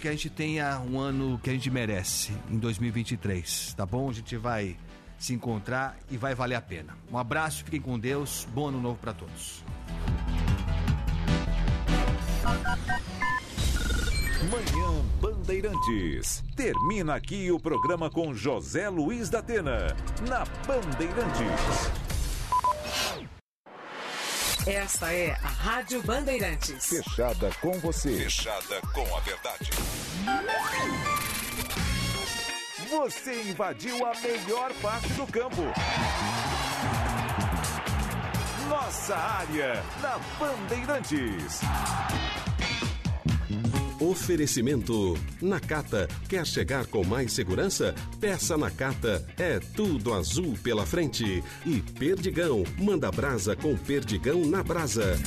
que a gente tenha um ano que a gente merece em 2023, tá bom? A gente vai se encontrar e vai valer a pena. Um abraço, fiquem com Deus, bom ano novo para todos. Manhã Bandeirantes. Termina aqui o programa com José Luiz da Atena, na Bandeirantes. Esta é a Rádio Bandeirantes. Fechada com você. Fechada com a verdade. Você invadiu a melhor parte do campo. Nossa área, na Bandeirantes. Oferecimento. Nakata. Quer chegar com mais segurança? Peça Nakata. É tudo azul pela frente. E Perdigão. Manda brasa com Perdigão na brasa.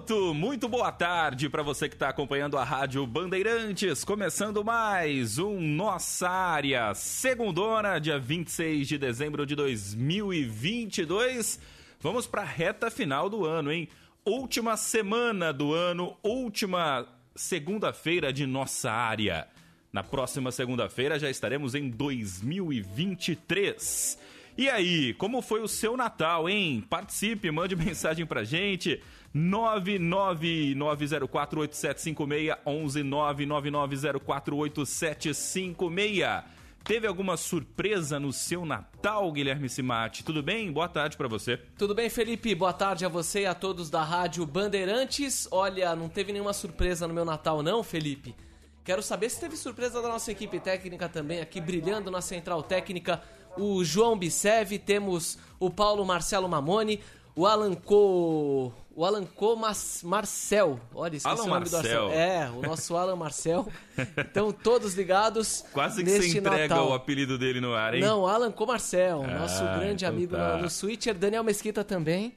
Minuto. Muito boa tarde para você que está acompanhando a Rádio Bandeirantes. Começando mais um Nossa Área, segundona, dia 26 de dezembro de 2022. Vamos para a reta final do ano, hein? Última semana do ano, última segunda-feira de Nossa Área. Na próxima segunda-feira já estaremos em 2023. E aí, como foi o seu Natal, hein? Participe, mande mensagem pra gente. 999048756 11999048756. Teve alguma surpresa no seu Natal, Guilherme Simati? Tudo bem? Boa tarde para você. Tudo bem, Felipe? Boa tarde a você e a todos da Rádio Bandeirantes. Olha, não teve nenhuma surpresa no meu Natal não, Felipe. Quero saber se teve surpresa da nossa equipe técnica também aqui brilhando na central técnica o João Bisev, temos o Paulo Marcelo Mamoni, o Alan Co... O Alan Co Mas... Marcel. Olha, esqueci Alan o nome Marcel. do Marcel. É, o nosso Alan Marcel. Então, todos ligados Quase que neste você entrega Natal. o apelido dele no ar, hein? Não, Alan Co Marcel, nosso Ah, grande então amigo tá. no, no Switcher. Daniel Mesquita também.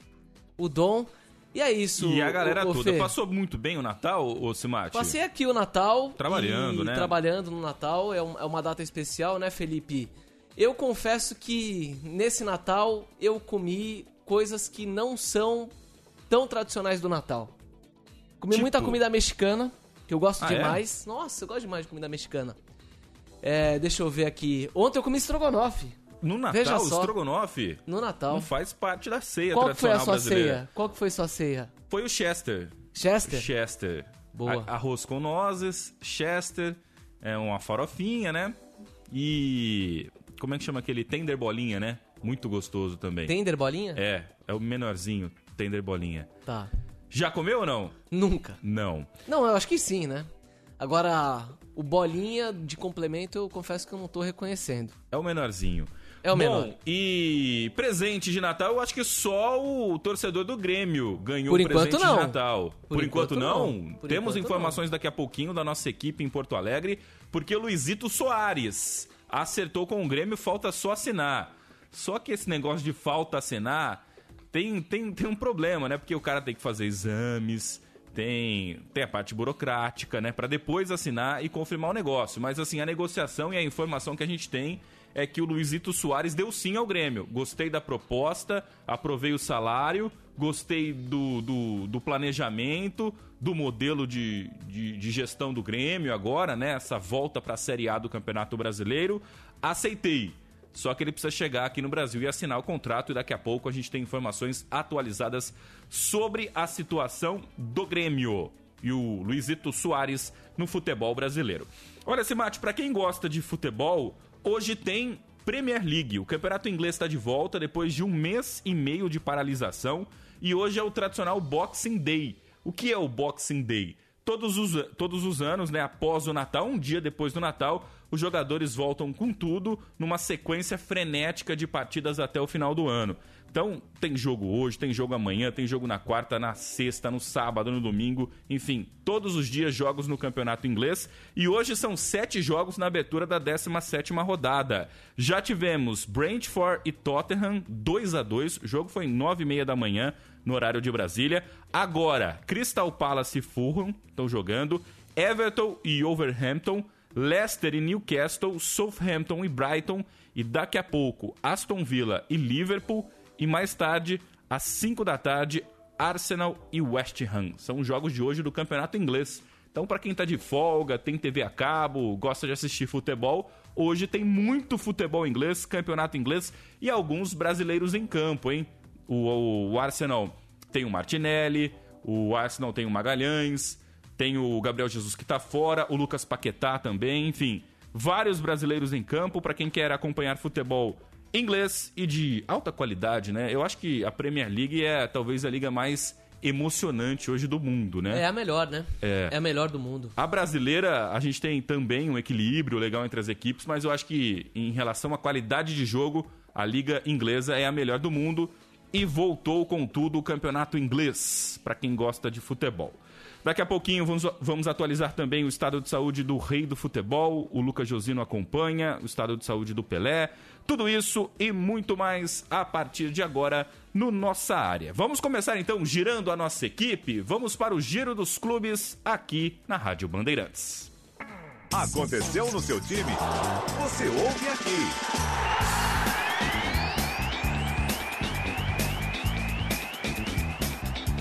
O Dom. E é isso. E a galera o, o toda. Fê. Passou muito bem o Natal, ô Simati? Passei aqui o Natal. Trabalhando, e né? Trabalhando no Natal. É, um- é uma data especial, né, Felipe? Eu confesso que nesse Natal eu comi coisas que não são tão tradicionais do Natal. Comi Tipo? muita comida mexicana, que eu gosto Ah, é? demais. Nossa, eu gosto demais de comida mexicana. É, deixa eu ver aqui. Ontem eu comi estrogonofe. No Natal, Veja o só. estrogonofe No Natal. não faz parte da ceia Qual que foi a tradicional sua brasileira. ceia? Qual que foi sua ceia? Foi o Chester. Chester? Chester. Boa. A- arroz com nozes, Chester, é uma farofinha, né? E como é que chama aquele tender bolinha, né? Muito gostoso também. Tender bolinha? É, é o menorzinho, tender bolinha. Tá. Já comeu ou não? Nunca. Não. Não, eu acho que sim, né? Agora, o bolinha de complemento eu confesso que eu não tô reconhecendo. É o menorzinho. É o menor. Bom, e presente de Natal, eu acho que só o torcedor do Grêmio ganhou Por o enquanto, presente não. de Natal. Por, enquanto, enquanto, não. não. Por Temos enquanto, informações daqui a pouquinho da nossa equipe em Porto Alegre, porque o Luizito Soares acertou com o Grêmio, falta só assinar. Só que esse negócio de falta assinar tem, tem, tem um problema, né? Porque o cara tem que fazer exames, tem, tem a parte burocrática, né? Pra depois assinar e confirmar o negócio. Mas assim, a negociação e a informação que a gente tem é que o Luizito Soares deu sim ao Grêmio. Gostei da proposta, aprovei o salário, gostei do, do, do planejamento, do modelo de, de, de gestão do Grêmio agora, né? Essa volta pra Série A do Campeonato Brasileiro. Aceitei. Só que ele precisa chegar aqui no Brasil e assinar o contrato e daqui a pouco a gente tem informações atualizadas sobre a situação do Grêmio e o Luizito Soares no futebol brasileiro. Olha, Simate, para quem gosta de futebol, hoje tem Premier League. O campeonato inglês está de volta depois de um mês e meio de paralisação e hoje é o tradicional Boxing Day. O que é o Boxing Day? Todos os, todos os anos, né, após o Natal, um dia depois do Natal, os jogadores voltam com tudo numa sequência frenética de partidas até o final do ano. Então, tem jogo hoje, tem jogo amanhã, tem jogo na quarta, na sexta, no sábado, no domingo, enfim, todos os dias jogos no campeonato inglês. E hoje são sete jogos na abertura da 17 rodada. Já tivemos Brentford e Tottenham 2 a 2 o jogo foi nove e meia da manhã, no horário de Brasília. Agora, Crystal Palace e Fulham estão jogando, Everton e Overhampton, Leicester e Newcastle, Southampton e Brighton, e daqui a pouco Aston Villa e Liverpool e mais tarde, às 5 da tarde, Arsenal e West Ham. São os jogos de hoje do campeonato inglês. Então, para quem está de folga, tem TV a cabo, gosta de assistir futebol, hoje tem muito futebol inglês, campeonato inglês e alguns brasileiros em campo, hein? O, o Arsenal tem o Martinelli, o Arsenal tem o Magalhães, tem o Gabriel Jesus que está fora, o Lucas Paquetá também, enfim. Vários brasileiros em campo para quem quer acompanhar futebol inglês e de alta qualidade, né? Eu acho que a Premier League é talvez a liga mais emocionante hoje do mundo, né? É a melhor, né? É. É a melhor do mundo. A brasileira, a gente tem também um equilíbrio legal entre as equipes, mas eu acho que em relação à qualidade de jogo, a liga inglesa é a melhor do mundo e voltou com tudo o campeonato inglês, para quem gosta de futebol. Daqui a pouquinho vamos, vamos atualizar também o estado de saúde do rei do futebol. O Lucas Josino acompanha, o estado de saúde do Pelé. Tudo isso e muito mais a partir de agora no Nossa Área. Vamos começar então girando a nossa equipe. Vamos para o Giro dos Clubes aqui na Rádio Bandeirantes. Aconteceu no seu time? Você ouve aqui.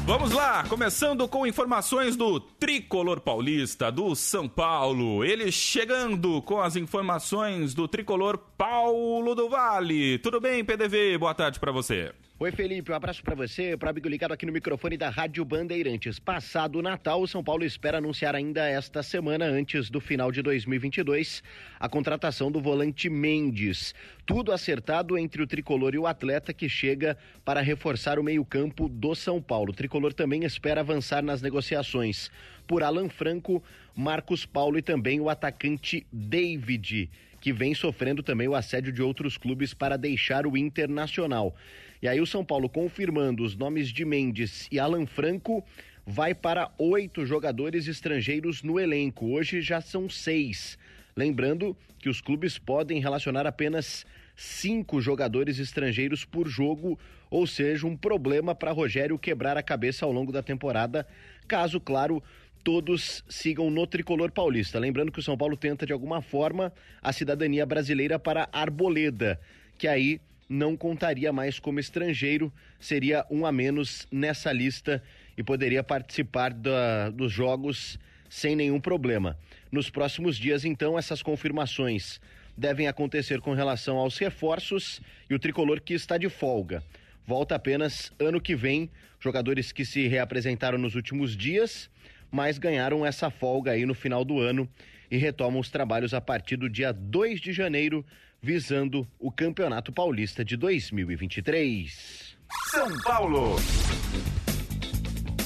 Vamos lá, começando com informações do Tricolor Paulista, do São Paulo. Ele chegando com as informações do Tricolor Paulo do Vale. Tudo bem, PDV? Boa tarde para você. Oi, Felipe, um abraço para você, para amigo ligado aqui no microfone da Rádio Bandeirantes. Passado o Natal, o São Paulo espera anunciar ainda esta semana, antes do final de 2022, a contratação do volante Mendes. Tudo acertado entre o tricolor e o atleta que chega para reforçar o meio-campo do São Paulo. O tricolor também espera avançar nas negociações por Alan Franco, Marcos Paulo e também o atacante David, que vem sofrendo também o assédio de outros clubes para deixar o Internacional. E aí o São Paulo confirmando os nomes de Mendes e Alan Franco vai para oito jogadores estrangeiros no elenco. Hoje já são seis. Lembrando que os clubes podem relacionar apenas cinco jogadores estrangeiros por jogo, ou seja, um problema para Rogério quebrar a cabeça ao longo da temporada, caso, claro, todos sigam no tricolor paulista. Lembrando que o São Paulo tenta de alguma forma a cidadania brasileira para Arboleda, que aí não contaria mais como estrangeiro, seria um a menos nessa lista e poderia participar da, dos jogos sem nenhum problema. Nos próximos dias, então, essas confirmações devem acontecer com relação aos reforços e o tricolor que está de folga. Volta apenas ano que vem, jogadores que se reapresentaram nos últimos dias, mas ganharam essa folga aí no final do ano e retomam os trabalhos a partir do dia 2 de janeiro, visando o Campeonato Paulista de 2023. São Paulo.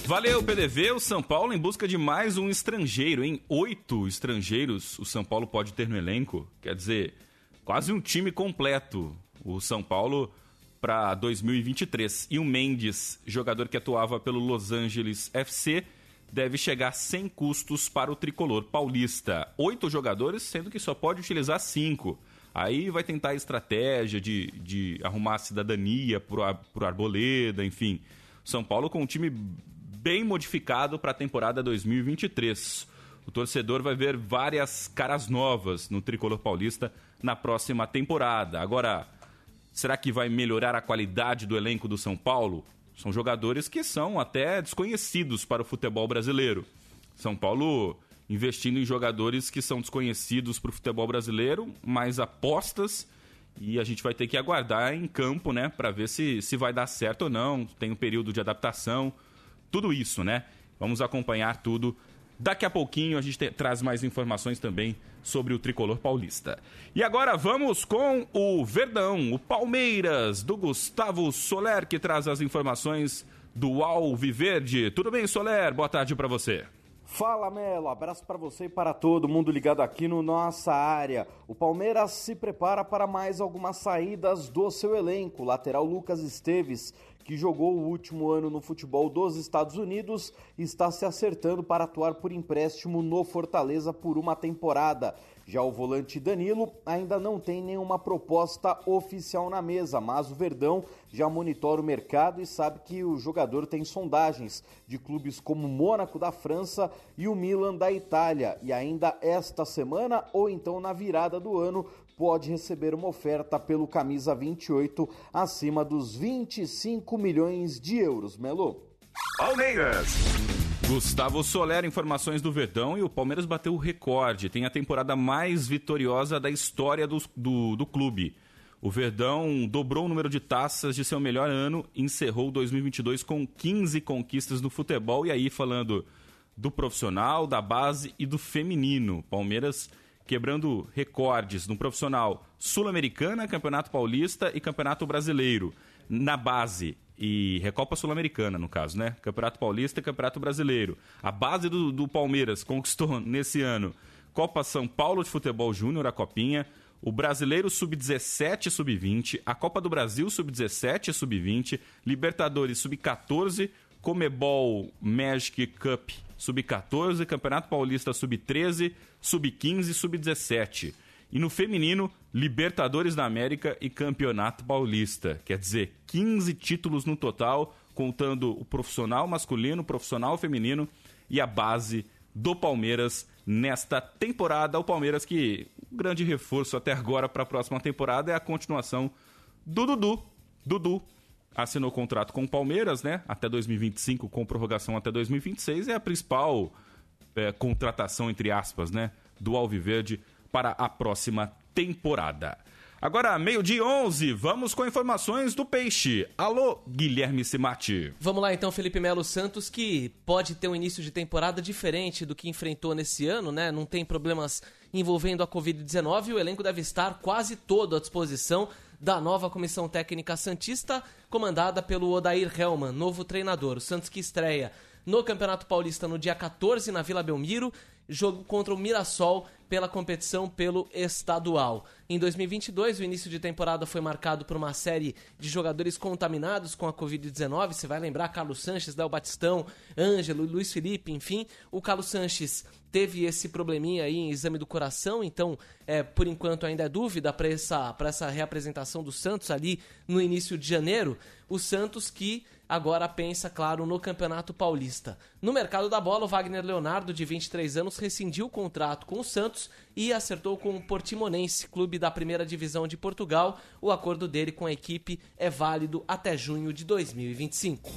Valeu, PDV. O São Paulo em busca de mais um estrangeiro, em oito estrangeiros o São Paulo pode ter no elenco. Quer dizer, quase um time completo. O São Paulo para 2023. E o Mendes, jogador que atuava pelo Los Angeles FC, deve chegar sem custos para o tricolor paulista. Oito jogadores, sendo que só pode utilizar cinco. Aí vai tentar a estratégia de, de arrumar a cidadania pro, pro Arboleda, enfim. São Paulo com um time bem modificado para a temporada 2023. O torcedor vai ver várias caras novas no tricolor paulista na próxima temporada. Agora, será que vai melhorar a qualidade do elenco do São Paulo? São jogadores que são até desconhecidos para o futebol brasileiro. São Paulo investindo em jogadores que são desconhecidos para o futebol brasileiro, mais apostas e a gente vai ter que aguardar em campo, né, para ver se, se vai dar certo ou não. Tem um período de adaptação, tudo isso, né? Vamos acompanhar tudo. Daqui a pouquinho a gente te, traz mais informações também sobre o tricolor paulista. E agora vamos com o Verdão, o Palmeiras, do Gustavo Soler, que traz as informações do Alviverde. Tudo bem, Soler? Boa tarde para você. Fala Melo, abraço para você e para todo mundo ligado aqui no nossa área. O Palmeiras se prepara para mais algumas saídas do seu elenco. O lateral Lucas Esteves, que jogou o último ano no futebol dos Estados Unidos, está se acertando para atuar por empréstimo no Fortaleza por uma temporada. Já o volante Danilo ainda não tem nenhuma proposta oficial na mesa, mas o Verdão já monitora o mercado e sabe que o jogador tem sondagens de clubes como o Mônaco da França e o Milan da Itália. E ainda esta semana ou então na virada do ano pode receber uma oferta pelo camisa 28 acima dos 25 milhões de euros. Melo. Palmeiras. Gustavo Soler, informações do Verdão e o Palmeiras bateu o recorde. Tem a temporada mais vitoriosa da história do, do, do clube. O Verdão dobrou o número de taças de seu melhor ano encerrou 2022 com 15 conquistas no futebol. E aí, falando do profissional, da base e do feminino. Palmeiras quebrando recordes no profissional sul-americana, Campeonato Paulista e Campeonato Brasileiro. Na base, e Recopa Sul-Americana, no caso, né? Campeonato Paulista e Campeonato Brasileiro. A base do, do Palmeiras conquistou nesse ano Copa São Paulo de Futebol Júnior, a Copinha, o Brasileiro Sub-17 e Sub-20, a Copa do Brasil Sub-17 e Sub-20, Libertadores Sub-14, Comebol Magic Cup Sub-14, Campeonato Paulista Sub-13, Sub-15 e Sub-17. E no feminino, Libertadores da América e Campeonato Paulista. Quer dizer, 15 títulos no total, contando o profissional masculino, o profissional feminino e a base do Palmeiras nesta temporada. O Palmeiras que o grande reforço até agora para a próxima temporada é a continuação do Dudu. Dudu assinou contrato com o Palmeiras, né? Até 2025, com prorrogação até 2026. É a principal é, contratação, entre aspas, né? Do Alviverde para a próxima temporada. Agora, meio-dia 11, vamos com informações do Peixe. Alô, Guilherme Simati. Vamos lá então, Felipe Melo Santos, que pode ter um início de temporada diferente do que enfrentou nesse ano, né? Não tem problemas envolvendo a Covid-19 e o elenco deve estar quase todo à disposição da nova comissão técnica Santista, comandada pelo Odair Helman, novo treinador. O Santos que estreia no Campeonato Paulista no dia 14 na Vila Belmiro, jogo contra o Mirassol pela competição pelo estadual. Em 2022, o início de temporada foi marcado por uma série de jogadores contaminados com a Covid-19. Você vai lembrar Carlos Sanches, Del Batistão, Ângelo, Luiz Felipe, enfim. O Carlos Sanches teve esse probleminha aí em exame do coração, então, é, por enquanto, ainda é dúvida para essa, essa reapresentação do Santos ali no início de janeiro. O Santos que agora pensa, claro, no Campeonato Paulista. No mercado da bola, o Wagner Leonardo, de 23 anos, rescindiu o contrato com o Santos e acertou com o Portimonense, clube da primeira divisão de Portugal. O acordo dele com a equipe é válido até junho de 2025.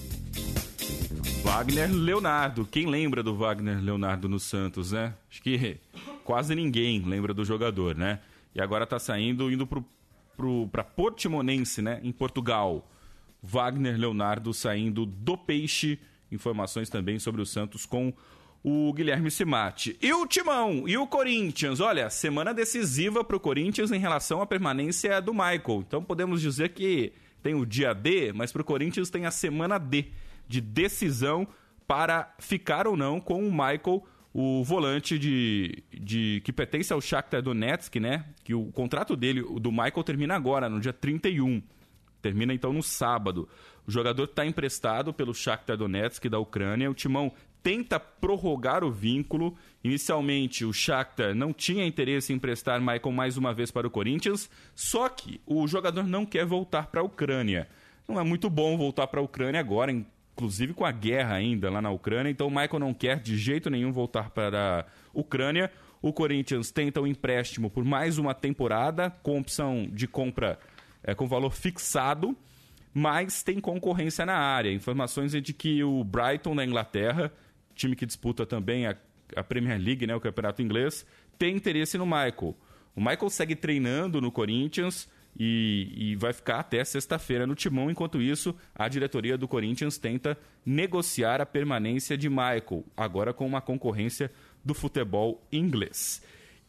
Wagner Leonardo. Quem lembra do Wagner Leonardo no Santos, né? Acho que quase ninguém lembra do jogador, né? E agora tá saindo, indo pro, pro, pra Portimonense, né? Em Portugal. Wagner Leonardo saindo do Peixe. Informações também sobre o Santos com o Guilherme Simati. E o Timão e o Corinthians. Olha, semana decisiva para o Corinthians em relação à permanência do Michael. Então podemos dizer que tem o dia D, mas para o Corinthians tem a semana D de decisão para ficar ou não com o Michael, o volante de, de que pertence ao Shakhtar Donetsk, né? Que o contrato dele, do Michael, termina agora, no dia 31. Termina então no sábado. O jogador está emprestado pelo Shakhtar Donetsk da Ucrânia. O Timão tenta prorrogar o vínculo. Inicialmente, o Shakhtar não tinha interesse em emprestar Michael mais uma vez para o Corinthians, só que o jogador não quer voltar para a Ucrânia. Não é muito bom voltar para a Ucrânia agora, inclusive com a guerra ainda lá na Ucrânia. Então, o Michael não quer de jeito nenhum voltar para a Ucrânia. O Corinthians tenta o um empréstimo por mais uma temporada, com opção de compra é, com valor fixado, mas tem concorrência na área. Informações é de que o Brighton da Inglaterra, time que disputa também a, a Premier League, né, o campeonato inglês, tem interesse no Michael. O Michael segue treinando no Corinthians e, e vai ficar até sexta-feira no timão. Enquanto isso, a diretoria do Corinthians tenta negociar a permanência de Michael, agora com uma concorrência do futebol inglês.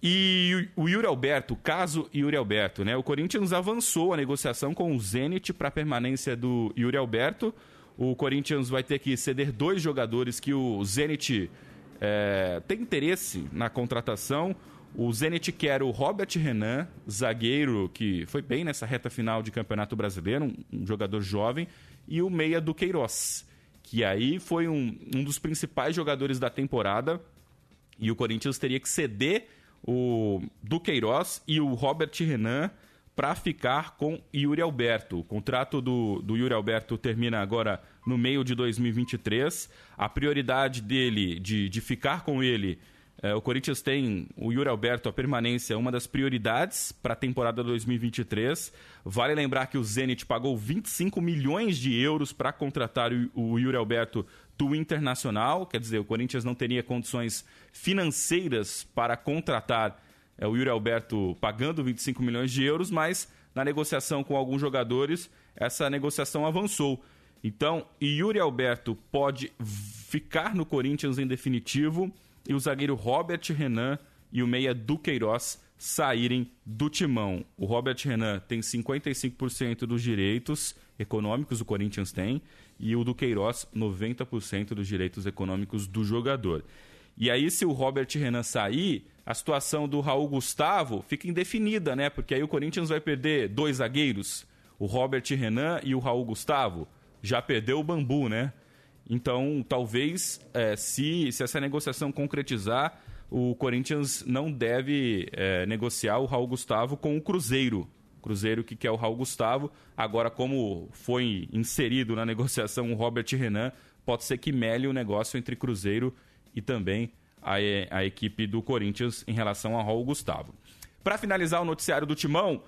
E o Yuri Alberto, caso Yuri Alberto, né? O Corinthians avançou a negociação com o Zenit para a permanência do Yuri Alberto. O Corinthians vai ter que ceder dois jogadores que o Zenit é, tem interesse na contratação. O Zenit quer o Robert Renan, zagueiro que foi bem nessa reta final de Campeonato Brasileiro, um, um jogador jovem, e o meia do Queiroz, que aí foi um, um dos principais jogadores da temporada. E o Corinthians teria que ceder o Duqueiroz e o Robert Renan para ficar com Yuri Alberto. O contrato do, do Yuri Alberto termina agora no meio de 2023. A prioridade dele, de, de ficar com ele, o Corinthians tem o Yuri Alberto, a permanência, uma das prioridades para a temporada 2023. Vale lembrar que o Zenit pagou 25 milhões de euros para contratar o, o Yuri Alberto do Internacional. Quer dizer, o Corinthians não teria condições financeiras para contratar é, o Yuri Alberto pagando 25 milhões de euros, mas na negociação com alguns jogadores, essa negociação avançou. Então, Yuri Alberto pode ficar no Corinthians em definitivo e o zagueiro Robert Renan e o meia Duqueiroz saírem do timão. O Robert Renan tem 55% dos direitos econômicos, o Corinthians tem, e o Duqueiroz 90% dos direitos econômicos do jogador. E aí, se o Robert Renan sair, a situação do Raul Gustavo fica indefinida, né? Porque aí o Corinthians vai perder dois zagueiros, o Robert Renan e o Raul Gustavo. Já perdeu o Bambu, né? Então, talvez, é, se, se essa negociação concretizar, o Corinthians não deve é, negociar o Raul Gustavo com o Cruzeiro. Cruzeiro que quer o Raul Gustavo. Agora, como foi inserido na negociação o Robert Renan, pode ser que mele o negócio entre Cruzeiro e também a, a equipe do Corinthians em relação ao Raul Gustavo. Para finalizar o noticiário do Timão,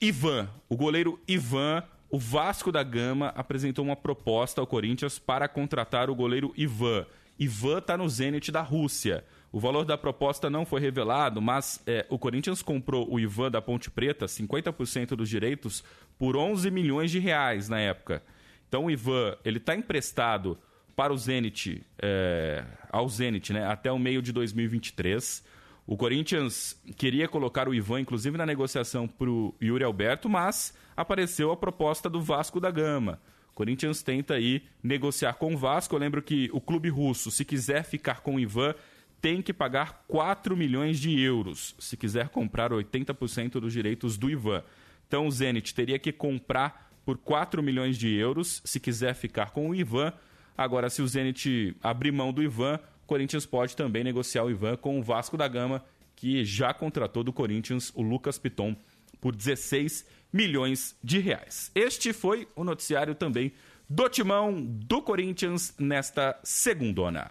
Ivan, o goleiro Ivan o Vasco da Gama apresentou uma proposta ao Corinthians para contratar o goleiro Ivan. Ivan está no Zenit da Rússia. O valor da proposta não foi revelado, mas é, o Corinthians comprou o Ivan da Ponte Preta, 50% dos direitos, por 11 milhões de reais na época. Então o Ivan ele está emprestado para o Zenit, é, ao Zenit, né, até o meio de 2023. O Corinthians queria colocar o Ivan, inclusive, na negociação para o Yuri Alberto, mas apareceu a proposta do Vasco da Gama. O Corinthians tenta aí negociar com o Vasco. Eu lembro que o clube russo, se quiser ficar com o Ivan, tem que pagar 4 milhões de euros, se quiser comprar 80% dos direitos do Ivan. Então o Zenit teria que comprar por 4 milhões de euros, se quiser ficar com o Ivan. Agora, se o Zenit abrir mão do Ivan, Corinthians pode também negociar o Ivan com o Vasco da Gama, que já contratou do Corinthians o Lucas Piton por 16 milhões de reais. Este foi o noticiário também do Timão do Corinthians nesta segundona.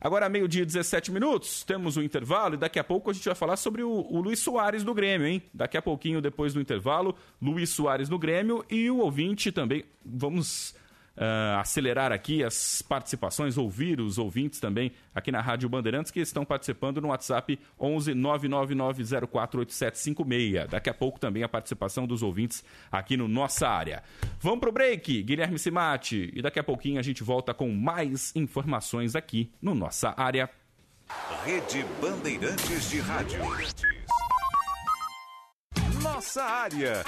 Agora, meio-dia 17 minutos, temos o intervalo e daqui a pouco a gente vai falar sobre o, o Luiz Soares do Grêmio, hein? Daqui a pouquinho, depois do intervalo, Luiz Soares no Grêmio e o ouvinte também. Vamos uh, acelerar aqui as participações, ouvir os ouvintes também aqui na Rádio Bandeirantes que estão participando no WhatsApp 11 999048756. Daqui a pouco também a participação dos ouvintes aqui no Nossa Área. Vamos pro break, Guilherme Simati, e daqui a pouquinho a gente volta com mais informações aqui no Nossa Área. Rede Bandeirantes de Rádio. Nossa Área.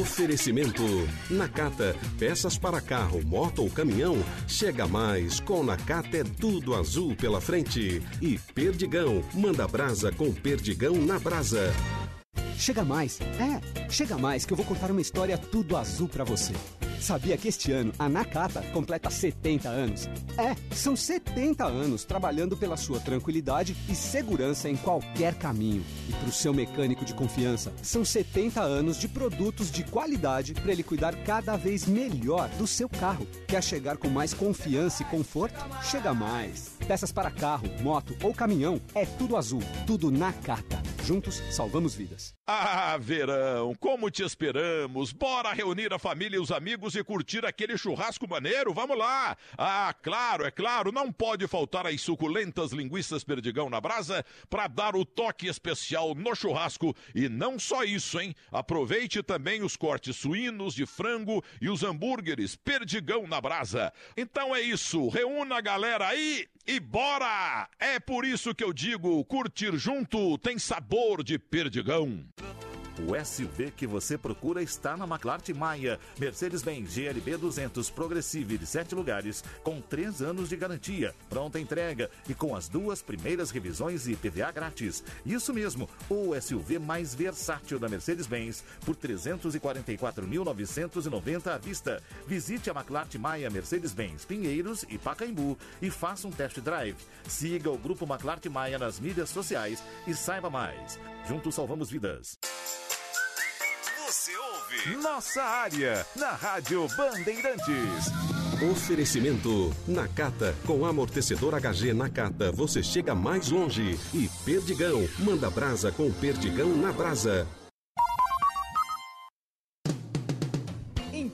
Oferecimento. Nakata, peças para carro, moto ou caminhão. Chega mais, com Nakata é tudo azul pela frente. E Perdigão, manda brasa com Perdigão na brasa. Chega mais, é, chega mais que eu vou contar uma história tudo azul para você. Sabia que este ano a Nakata completa 70 anos? É, são 70 anos trabalhando pela sua tranquilidade e segurança em qualquer caminho. E para o seu mecânico de confiança, são 70 anos de produtos de qualidade para ele cuidar cada vez melhor do seu carro. Quer chegar com mais confiança e conforto? Chega mais. Peças para carro, moto ou caminhão é tudo azul, tudo Nakata. Juntos salvamos vidas. Ah, verão, como te esperamos! Bora reunir a família e os amigos e curtir aquele churrasco maneiro? Vamos lá! Ah, claro, é claro, não pode faltar as suculentas linguiças perdigão na brasa para dar o toque especial no churrasco. E não só isso, hein? Aproveite também os cortes suínos, de frango e os hambúrgueres perdigão na brasa. Então é isso, reúna a galera aí e bora! É por isso que eu digo, curtir junto tem sabor de perdigão. O SUV que você procura está na McLaren Maia. Mercedes-Benz GLB 200 Progressive de 7 lugares, com 3 anos de garantia, pronta entrega e com as duas primeiras revisões e PVA grátis. Isso mesmo, o SUV mais versátil da Mercedes-Benz por 344.990 à vista. Visite a McLaren Maia Mercedes-Benz Pinheiros e Pacaembu e faça um test drive. Siga o grupo McLaren Maia nas mídias sociais e saiba mais. Juntos salvamos vidas. Você ouve Nossa Área na Rádio Bandeirantes. Oferecimento Nakata. Com amortecedor HG Nakata, você chega mais longe. E Perdigão. Manda brasa com Perdigão na brasa.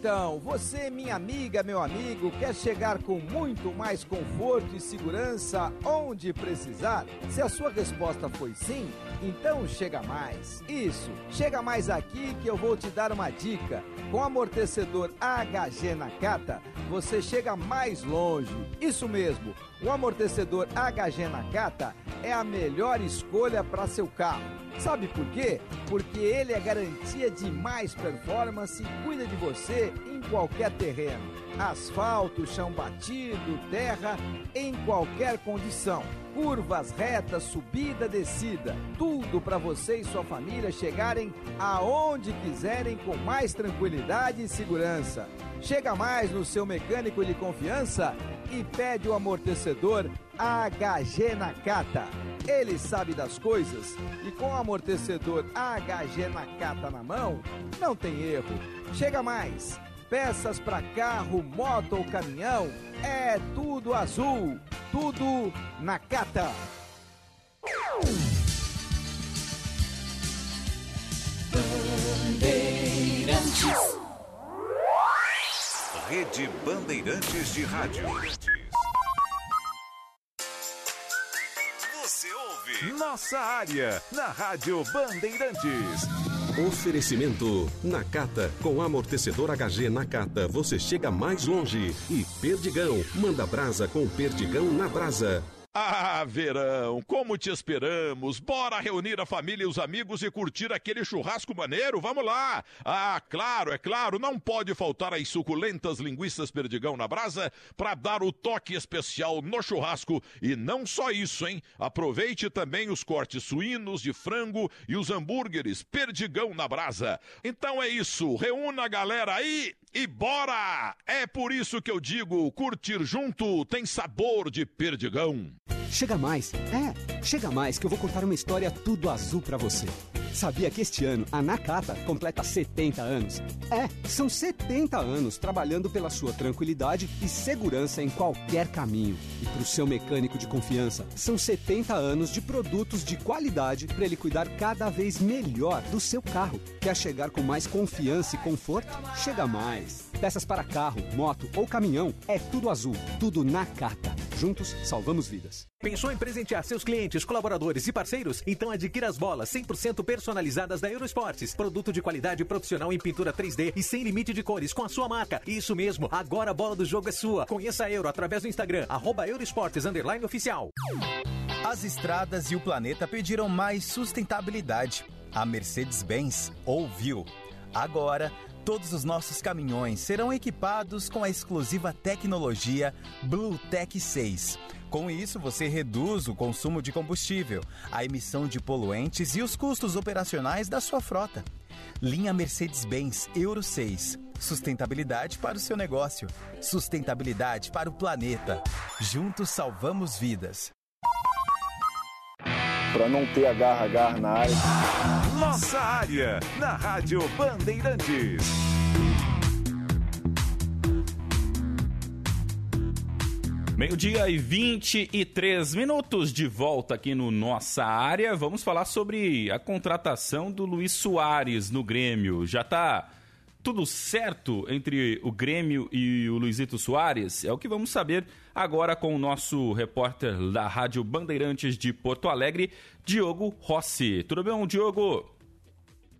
Então, você, minha amiga, meu amigo, quer chegar com muito mais conforto e segurança onde precisar? Se a sua resposta foi sim, então chega mais. Isso, chega mais aqui que eu vou te dar uma dica. Com amortecedor HG Nakata, você chega mais longe. Isso mesmo, o amortecedor HG Nakata é a melhor escolha para seu carro. Sabe por quê? Porque ele é garantia de mais performance e cuida de você em qualquer terreno. Asfalto, chão batido, terra, em qualquer condição. Curvas, retas, subida, descida. Tudo para você e sua família chegarem aonde quiserem com mais tranquilidade e segurança. Chega mais no seu mecânico de confiança e pede o amortecedor HG Nakata. Ele sabe das coisas e com o amortecedor HG Nakata na mão, não tem erro. Chega mais. Peças para carro, moto ou caminhão, é tudo azul, tudo Nakata. Bandeirantes. Rede Bandeirantes de Rádio. Você ouve Nossa Área na Rádio Bandeirantes. Oferecimento Nakata. Com amortecedor HG Nakata, você chega mais longe. E Perdigão. Manda brasa com Perdigão na brasa. Ah, verão, como te esperamos! Bora reunir a família e os amigos e curtir aquele churrasco maneiro? Vamos lá! Ah, claro, é claro, não pode faltar as suculentas linguiças perdigão na brasa para dar o toque especial no churrasco. E não só isso, hein? Aproveite também os cortes suínos, de frango e os hambúrgueres perdigão na brasa. Então é isso, reúna a galera aí e bora! É por isso que eu digo, curtir junto tem sabor de perdigão. Chega mais. É, chega mais que eu vou contar uma história tudo azul para você. Sabia que este ano a Nakata completa 70 anos? É, são 70 anos trabalhando pela sua tranquilidade e segurança em qualquer caminho. E para o seu mecânico de confiança, são 70 anos de produtos de qualidade para ele cuidar cada vez melhor do seu carro. Quer chegar com mais confiança e conforto? Chega mais. Peças para carro, moto ou caminhão, é tudo azul, tudo Nakata. Juntos, salvamos vidas. Pensou em presentear seus clientes, colaboradores e parceiros? Então adquira as bolas 100% personalizadas da Eurosportes. Produto de qualidade profissional em pintura 3D e sem limite de cores com a sua marca. Isso mesmo, agora a bola do jogo é sua. Conheça a Euro através do Instagram, arroba oficial. As estradas e o planeta pediram mais sustentabilidade. A Mercedes-Benz ouviu. Agora, todos os nossos caminhões serão equipados com a exclusiva tecnologia BlueTech 6. Com isso, você reduz o consumo de combustível, a emissão de poluentes e os custos operacionais da sua frota. Linha Mercedes-Benz Euro 6. Sustentabilidade para o seu negócio. Sustentabilidade para o planeta. Juntos salvamos vidas. Para não ter agarra-agarra na área. Nossa área na Rádio Bandeirantes. Meio-dia e 23 minutos de volta aqui no Nossa Área. Vamos falar sobre a contratação do Luiz Soares no Grêmio. Já tá tudo certo entre o Grêmio e o Luizito Soares? É o que vamos saber agora com o nosso repórter da Rádio Bandeirantes de Porto Alegre, Diogo Rossi. Tudo bem, Diogo?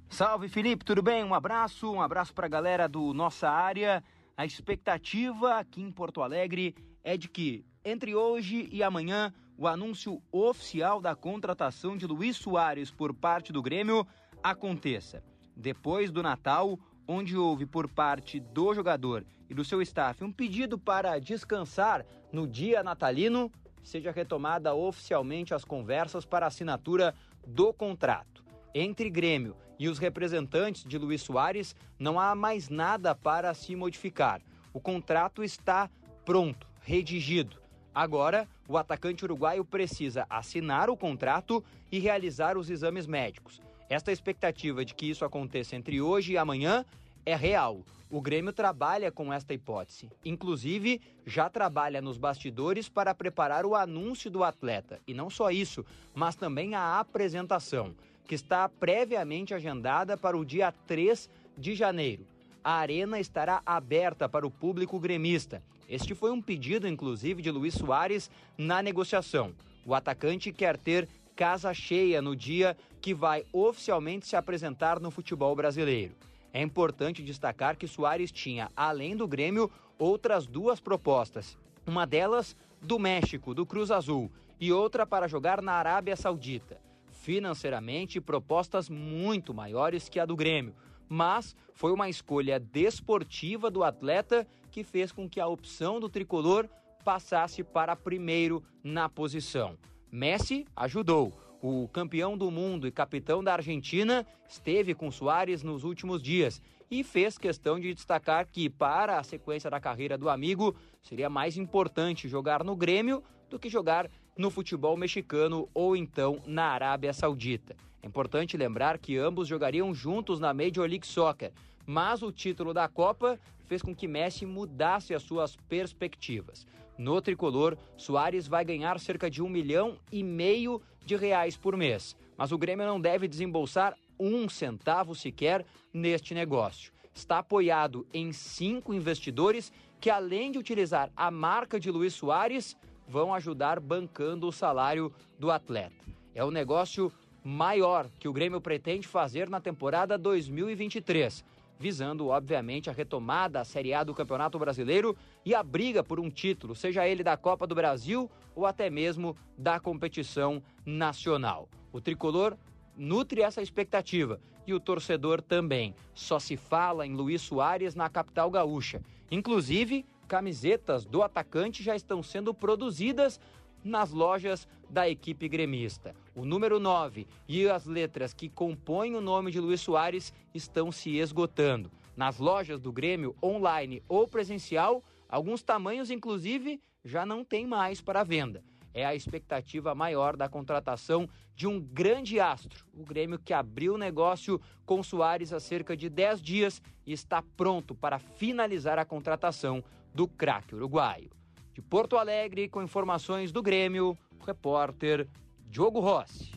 Salve, Felipe, tudo bem? Um abraço, um abraço para a galera do Nossa Área. A expectativa aqui em Porto Alegre é de que entre hoje e amanhã o anúncio oficial da contratação de Luiz Soares por parte do Grêmio aconteça. depois do Natal, onde houve por parte do jogador e do seu staff um pedido para descansar no dia natalino, seja retomada oficialmente as conversas para assinatura do contrato. Entre Grêmio e os representantes de Luiz Soares, não há mais nada para se modificar. O contrato está pronto, redigido. Agora, o atacante uruguaio precisa assinar o contrato e realizar os exames médicos. Esta expectativa de que isso aconteça entre hoje e amanhã é real. O Grêmio trabalha com esta hipótese. Inclusive, já trabalha nos bastidores para preparar o anúncio do atleta. E não só isso, mas também a apresentação, que está previamente agendada para o dia 3 de janeiro. A arena estará aberta para o público gremista. Este foi um pedido, inclusive, de Luiz Soares na negociação. O atacante quer ter casa cheia no dia que vai oficialmente se apresentar no futebol brasileiro. É importante destacar que Soares tinha, além do Grêmio, outras duas propostas. Uma delas do México, do Cruz Azul, e outra para jogar na Arábia Saudita. Financeiramente, propostas muito maiores que a do Grêmio, mas foi uma escolha desportiva do atleta que fez com que a opção do tricolor passasse para primeiro na posição. Messi ajudou. O campeão do mundo e capitão da Argentina esteve com Soares nos últimos dias e fez questão de destacar que, para a sequência da carreira do amigo, seria mais importante jogar no Grêmio do que jogar no futebol mexicano ou então na Arábia Saudita. É importante lembrar que ambos jogariam juntos na Major League Soccer, mas o título da Copa fez com que Messi mudasse as suas perspectivas. No tricolor, Soares vai ganhar cerca de um milhão e meio de reais por mês, mas o Grêmio não deve desembolsar um centavo sequer neste negócio. Está apoiado em cinco investidores que, além de utilizar a marca de Luiz Soares, vão ajudar bancando o salário do atleta. É o negócio maior que o Grêmio pretende fazer na temporada 2023 visando, obviamente, a retomada da Série A do Campeonato Brasileiro e a briga por um título, seja ele da Copa do Brasil ou até mesmo da competição nacional. O tricolor nutre essa expectativa e o torcedor também. Só se fala em Luiz Soares na capital gaúcha. Inclusive, camisetas do atacante já estão sendo produzidas nas lojas da equipe gremista. O número 9 e as letras que compõem o nome de Luiz Soares estão se esgotando. Nas lojas do Grêmio, online ou presencial, alguns tamanhos, inclusive, já não tem mais para venda. É a expectativa maior da contratação de um grande astro. O Grêmio que abriu o negócio com Soares há cerca de 10 dias e está pronto para finalizar a contratação do craque uruguaio. De Porto Alegre, com informações do Grêmio, o repórter Diogo Rossi.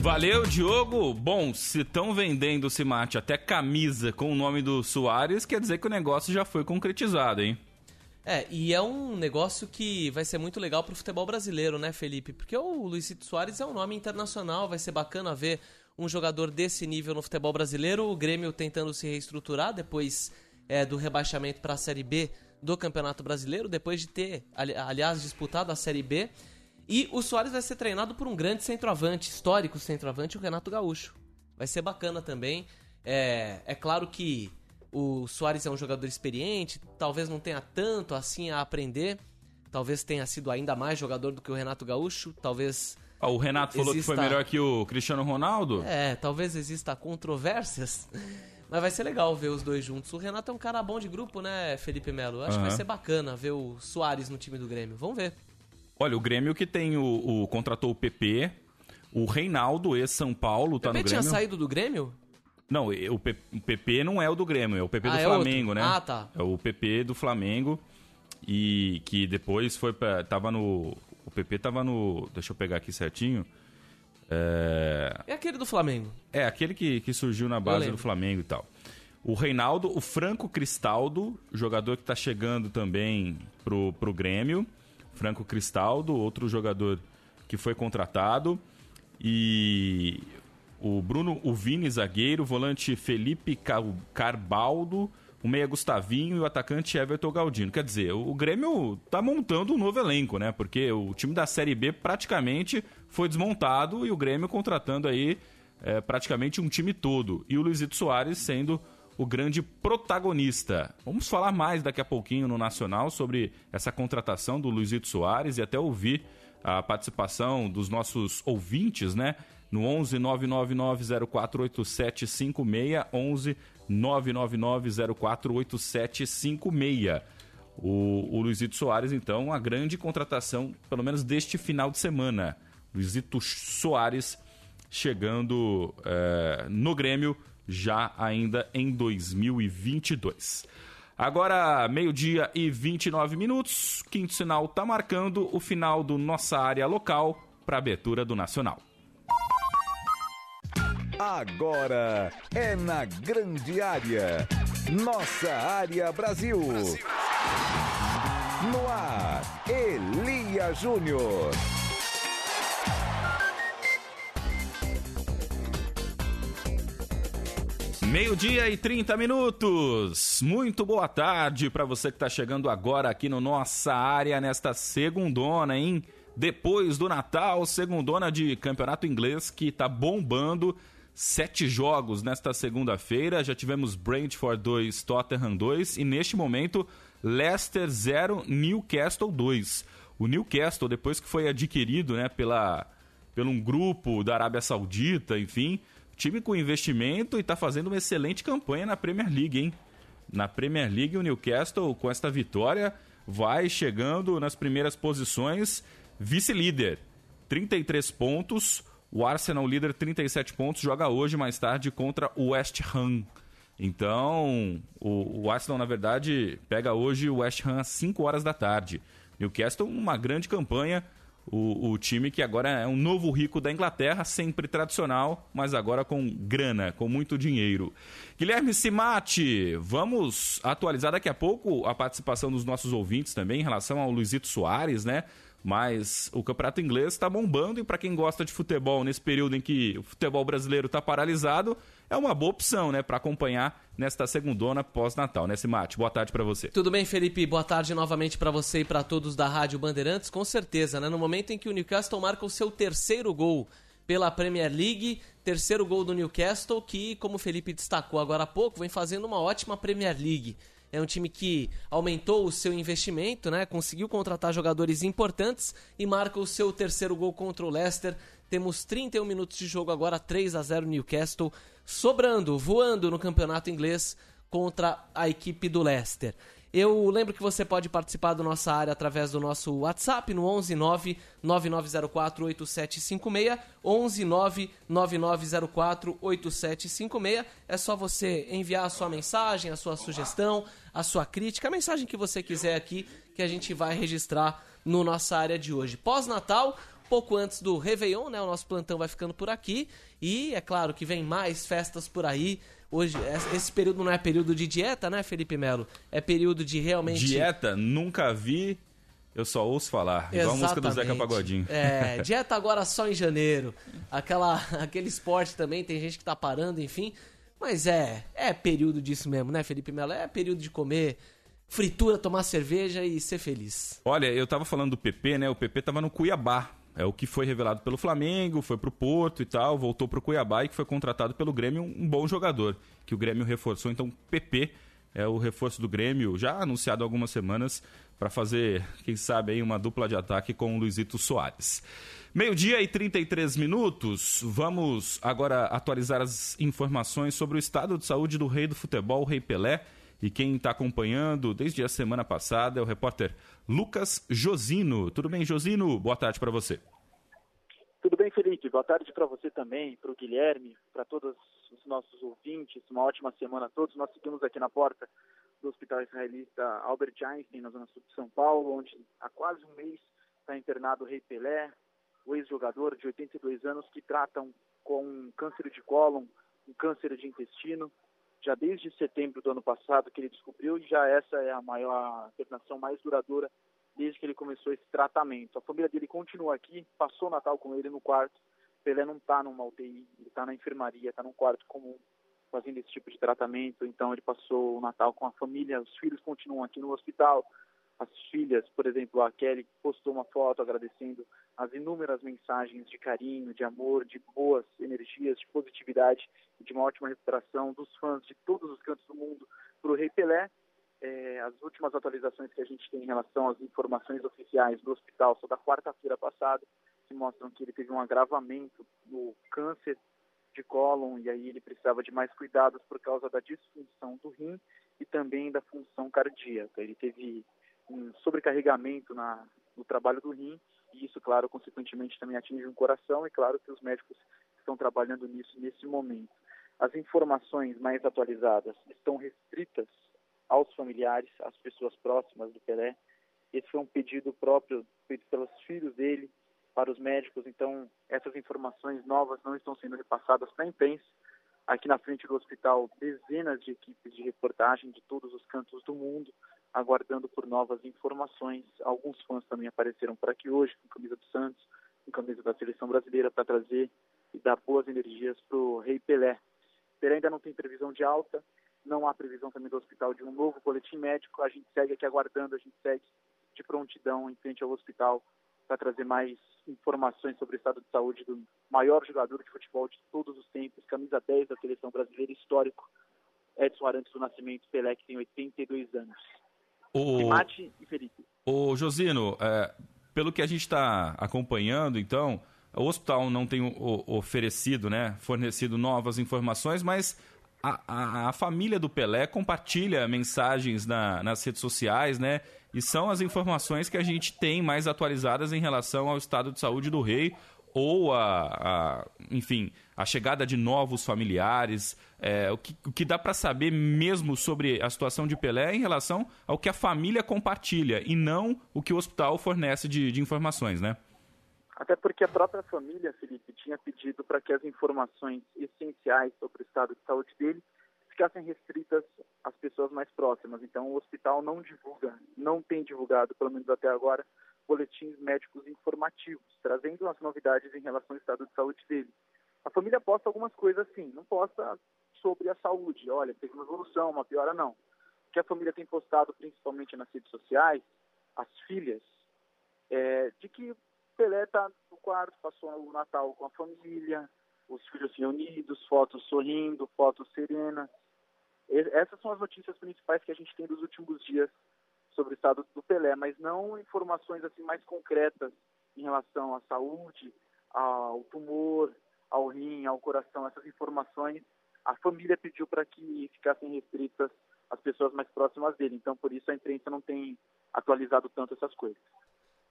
Valeu, Diogo. Bom, se estão vendendo se mate até camisa com o nome do Soares, quer dizer que o negócio já foi concretizado, hein? É, e é um negócio que vai ser muito legal pro futebol brasileiro, né, Felipe? Porque o Luizito Soares é um nome internacional, vai ser bacana ver um jogador desse nível no futebol brasileiro. O Grêmio tentando se reestruturar depois é, do rebaixamento para a Série B do Campeonato Brasileiro, depois de ter, ali, aliás, disputado a Série B. E o Soares vai ser treinado por um grande centroavante, histórico centroavante, o Renato Gaúcho. Vai ser bacana também. É, é claro que o Soares é um jogador experiente, talvez não tenha tanto assim a aprender. Talvez tenha sido ainda mais jogador do que o Renato Gaúcho. Talvez. Ah, o Renato falou exista... que foi melhor que o Cristiano Ronaldo? É, talvez exista controvérsias. Mas vai ser legal ver os dois juntos. O Renato é um cara bom de grupo, né, Felipe Melo? Acho uhum. que vai ser bacana ver o Soares no time do Grêmio. Vamos ver. Olha, o Grêmio que tem o, o contratou o PP, o Reinaldo, ex-São Paulo, tá no Grêmio. tinha saído do Grêmio? Não, o, PP não é o do Grêmio, é o PP ah, do é Flamengo, outro. né? Ah, tá. É o PP do Flamengo e que depois foi para tava no o PP tava no, deixa eu pegar aqui certinho. É, é aquele do Flamengo. É, aquele que, que surgiu na base do Flamengo e tal. O Reinaldo, o Franco Cristaldo, jogador que está chegando também pro, pro Grêmio. Franco Cristaldo, outro jogador que foi contratado. E o Bruno o Vini, zagueiro, o volante Felipe Carbaldo, o meia Gustavinho e o atacante Everton Galdino. Quer dizer, o Grêmio tá montando um novo elenco, né? Porque o time da Série B praticamente foi desmontado e o Grêmio contratando aí é, praticamente um time todo. E o Luizito Soares sendo o grande protagonista. Vamos falar mais daqui a pouquinho no Nacional sobre essa contratação do Luizito Soares e até ouvir a participação dos nossos ouvintes, né? No 11 999048756, 11 999048756. O, o Luizito Soares, então, a grande contratação, pelo menos deste final de semana. Luizito Soares chegando é, no Grêmio já ainda em 2022. Agora, meio-dia e 29 minutos, quinto sinal está marcando o final do nossa área local para abertura do Nacional. Agora é na grande área. Nossa área Brasil. No ar, Elia Júnior. Meio-dia e 30 minutos. Muito boa tarde para você que está chegando agora aqui no nossa área nesta segundona, hein? Depois do Natal, segundona de campeonato inglês que está bombando. Sete jogos nesta segunda-feira. Já tivemos Brentford 2, Tottenham 2 e neste momento Leicester 0, Newcastle 2. O Newcastle, depois que foi adquirido né, pela, pelo um grupo da Arábia Saudita, enfim, time com investimento e está fazendo uma excelente campanha na Premier League, hein? Na Premier League, o Newcastle, com esta vitória, vai chegando nas primeiras posições, vice-líder, 33 pontos. O Arsenal, líder, 37 pontos, joga hoje, mais tarde, contra o West Ham. Então, o, o Arsenal, na verdade, pega hoje o West Ham às 5 horas da tarde. Newcastle, uma grande campanha, o, o, time que agora é um novo rico da Inglaterra, sempre tradicional, mas agora com grana, com muito dinheiro. Guilherme Simati, vamos atualizar daqui a pouco a participação dos nossos ouvintes também em relação ao Luizito Soares, né? Mas o campeonato inglês está bombando e para quem gosta de futebol nesse período em que o futebol brasileiro está paralisado, é uma boa opção, né, para acompanhar nesta segundona pós-Natal, né, Simate? Boa tarde para você. Tudo bem, Felipe? Boa tarde novamente para você e para todos da Rádio Bandeirantes. Com certeza, né, no momento em que o Newcastle marca o seu terceiro gol pela Premier League, terceiro gol do Newcastle, que, como o Felipe destacou agora há pouco, vem fazendo uma ótima Premier League. É um time que aumentou o seu investimento, né? Conseguiu contratar jogadores importantes e marca o seu terceiro gol contra o Leicester. Temos 31 minutos de jogo agora, 3 a 0 Newcastle, sobrando, voando no campeonato inglês contra a equipe do Leicester. Eu lembro que você pode participar da nossa área através do nosso WhatsApp no 11 9 9904 8756, 11 9 9904 8756. É só você enviar a sua mensagem, a sua sugestão, a sua crítica, a mensagem que você quiser aqui que a gente vai registrar no nossa área de hoje. Pós-Natal, pouco antes do Réveillon, né? O nosso plantão vai ficando por aqui e é claro que vem mais festas por aí. Hoje, esse período não é período de dieta, né, Felipe Melo? É período de realmente. Dieta, nunca vi, eu só ouço falar. Exatamente. Igual a música do Zeca Pagodinho. É, dieta agora só em janeiro. Aquela, aquele esporte também, tem gente que tá parando, enfim. Mas é, é período disso mesmo, né, Felipe Melo? É período de comer fritura, tomar cerveja e ser feliz. Olha, eu tava falando do PP, né? O PP tava no Cuiabá é o que foi revelado pelo Flamengo, foi pro Porto e tal, voltou pro Cuiabá e que foi contratado pelo Grêmio, um bom jogador, que o Grêmio reforçou. Então, PP é o reforço do Grêmio, já anunciado há algumas semanas, para fazer, quem sabe, aí uma dupla de ataque com o Luizito Soares. Meio-dia e 33 minutos, vamos agora atualizar as informações sobre o estado de saúde do rei do futebol, o Rei Pelé. E quem está acompanhando desde a semana passada é o repórter Lucas Josino. Tudo bem, Josino? Boa tarde para você. Tudo bem, Felipe? Boa tarde para você também, para o Guilherme, para todos os nossos ouvintes. Uma ótima semana a todos. Nós seguimos aqui na porta do Hospital Israelita Albert Einstein, na zona sul de São Paulo, onde há quase um mês está internado o Rei Pelé, o ex-jogador de 82 anos que tratam com câncer de cólon, um câncer de intestino já desde setembro do ano passado que ele descobriu e já essa é a maior internação mais duradoura desde que ele começou esse tratamento. A família dele continua aqui, passou o Natal com ele no quarto. Pelé não está numa UTI, ele está na enfermaria, está num quarto comum fazendo esse tipo de tratamento. Então ele passou o Natal com a família, os filhos continuam aqui no hospital. As filhas, por exemplo, a Kelly postou uma foto agradecendo as inúmeras mensagens de carinho, de amor, de boas energias, de positividade e de uma ótima recuperação dos fãs de todos os cantos do mundo para o Rei Pelé. É, as últimas atualizações que a gente tem em relação às informações oficiais do hospital são da quarta-feira passada, que mostram que ele teve um agravamento no câncer de cólon e aí ele precisava de mais cuidados por causa da disfunção do rim e também da função cardíaca. Ele teve um sobrecarregamento na, no trabalho do rim e isso, claro, consequentemente também atinge o coração e claro que os médicos estão trabalhando nisso nesse momento. As informações mais atualizadas estão restritas aos familiares, às pessoas próximas do Pelé. Esse foi um pedido próprio feito pelos filhos dele para os médicos, então essas informações novas não estão sendo repassadas para a imprensa. Aqui na frente do hospital, dezenas de equipes de reportagem de todos os cantos do mundo, aguardando por novas informações. Alguns fãs também apareceram por aqui hoje, com camisa do Santos, com camisa da seleção brasileira, para trazer e dar boas energias para o Rei Pelé. Pelé ainda não tem previsão de alta, não há previsão também do hospital de um novo boletim médico. A gente segue aqui aguardando, a gente segue de prontidão em frente ao hospital para trazer mais informações sobre o estado de saúde do maior jogador de futebol de todos os tempos, camisa 10 da seleção brasileira, histórico, Edson Arantes do Nascimento Pelé, que tem 82 anos. O... Mate e Felipe. Ô, Josino, é, pelo que a gente está acompanhando, então, o hospital não tem o, oferecido, né, fornecido novas informações, mas a, a, a, família do Pelé compartilha mensagens na, nas redes sociais, né? E são as informações que a gente tem mais atualizadas em relação ao estado de saúde do rei ou a, a enfim, a chegada de novos familiares, é, o, que, o que dá para saber mesmo sobre a situação de Pelé em relação ao que a família compartilha e não o que o hospital fornece de, de informações, né? Até porque a própria família, Felipe, tinha pedido para que as informações essenciais sobre o estado de saúde dele ficassem restritas às pessoas mais próximas. Então, o hospital não divulga, não tem divulgado, pelo menos até agora, boletins médicos informativos, trazendo as novidades em relação ao estado de saúde dele. A família posta algumas coisas assim, não posta sobre a saúde, olha, teve uma evolução, uma piora, não. O que a família tem postado, principalmente nas redes sociais, as filhas, é, de que Pelé está no quarto, passou o Natal com a família, os filhos reunidos, fotos sorrindo, fotos serenas. Essas são as notícias principais que a gente tem dos últimos dias sobre o estado do Pelé, mas não informações assim mais concretas em relação à saúde, ao tumor, ao rim, ao coração. Essas informações a família pediu para que ficassem restritas às pessoas mais próximas dele. Então, por isso a imprensa não tem atualizado tanto essas coisas.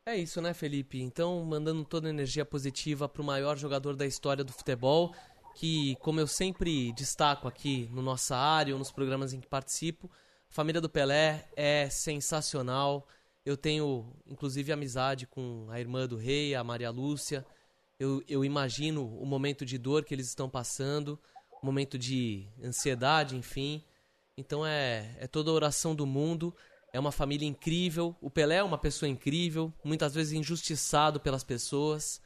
É isso, né, Felipe? Então, mandando toda a energia positiva para o maior jogador da história do futebol, que, como eu sempre destaco aqui no nossa área ou nos programas em que participo, família do Pelé é sensacional. Eu tenho, inclusive, amizade com a irmã do rei, a Maria Lúcia. Eu, eu imagino o momento de dor que eles estão passando, o momento de ansiedade, enfim. Então é, é toda a oração do mundo. É uma família incrível. O Pelé é uma pessoa incrível, muitas vezes injustiçado pelas pessoas.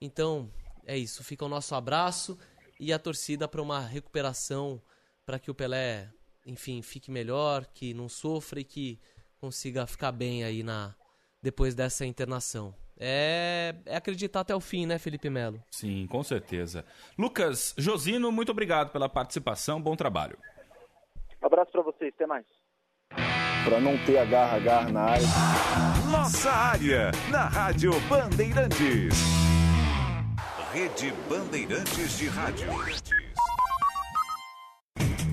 Então é isso. Fica o nosso abraço e a torcida para uma recuperação para que o Pelé enfim, fique melhor, que não sofra e que consiga ficar bem aí na depois dessa internação. É, é acreditar até o fim, né, Felipe Melo? Sim, com certeza. Lucas Josino, muito obrigado pela participação, bom trabalho. Um abraço para vocês, até mais. Para não ter agarra-agarra na área. Nossa área, na Rádio Bandeirantes. Rede Bandeirantes de Rádio.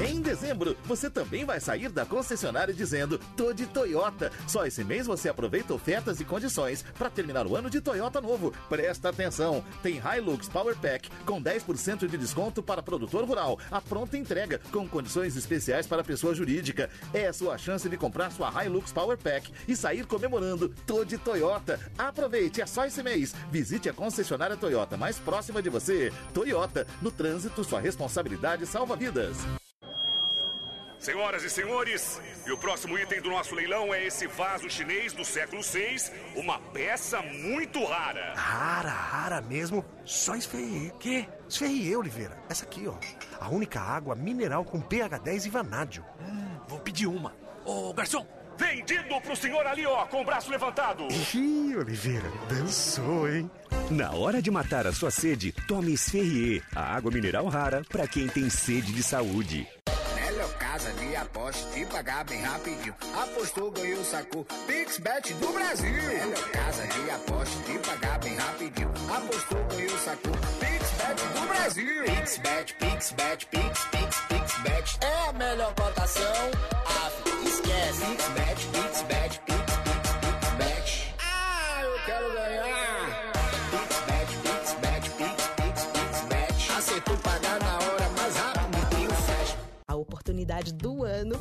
Em dezembro, você também vai sair da concessionária dizendo: tô de Toyota. Só esse mês você aproveita ofertas e condições para terminar o ano de Toyota novo. Presta atenção: tem Hilux Power Pack com 10% de desconto para produtor rural. A pronta entrega com condições especiais para pessoa jurídica. É a sua chance de comprar sua Hilux Power Pack e sair comemorando. Tô de Toyota. Aproveite, é só esse mês. Visite a concessionária Toyota mais próxima de você. Toyota, no trânsito, sua responsabilidade salva vidas. Senhoras e senhores, e o próximo item do nosso leilão é esse vaso chinês do século VI, uma peça muito rara. Rara, rara mesmo. Só esferrier. Que? Esferrier, Oliveira. Essa aqui, ó. A única água mineral com pH 10 e vanádio. Hum, vou pedir uma. Ô, garçom, vendido pro senhor ali, ó, com o braço levantado. Ih, Oliveira, dançou, hein? Na hora de matar a sua sede, tome Esferrier, a água mineral rara para quem tem sede de saúde. Casa de aposta de pagar bem rapidinho. Apostou, ganhou, sacou. PixBet do Brasil. Melhor casa de aposta de pagar bem rapidinho. Apostou, ganhou, sacou. PixBet do Brasil. PixBet, PixBet, Pix, Pix, PixBet. É a melhor cotação. Ah, esquece. PixBet, PixBet,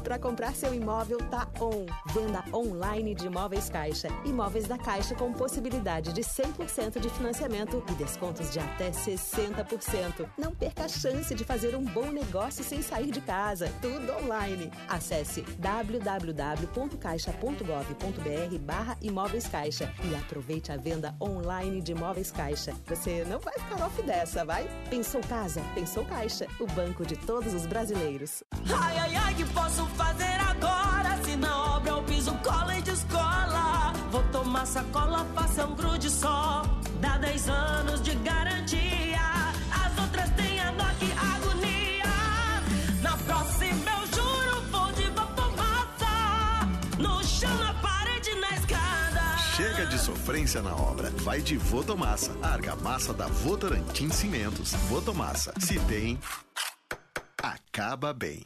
para comprar seu imóvel tá on. Venda online de Imóveis Caixa. Imóveis da Caixa com possibilidade de 100% de financiamento e descontos de até 60%. Não perca a chance de fazer um bom negócio sem sair de casa. Tudo online. Acesse www.caixa.gov.br barra Imóveis Caixa e aproveite a venda online de Imóveis Caixa. Você não vai ficar off dessa, vai? Pensou casa? Pensou Caixa. O banco de todos os brasileiros. Ai, ai, ai, que posso fazer agora? Se na obra eu piso cola e de escola. Vou tomar sacola, faça um grude só. Dá 10 anos de garantia. As outras têm a dó que agonia. Na próxima eu juro, vou de massa. No chão, na parede, na escada. Chega de sofrência na obra. Vai de Votomassa. A argamassa da Votorantim Cimentos. Votomassa. Se tem, acaba bem.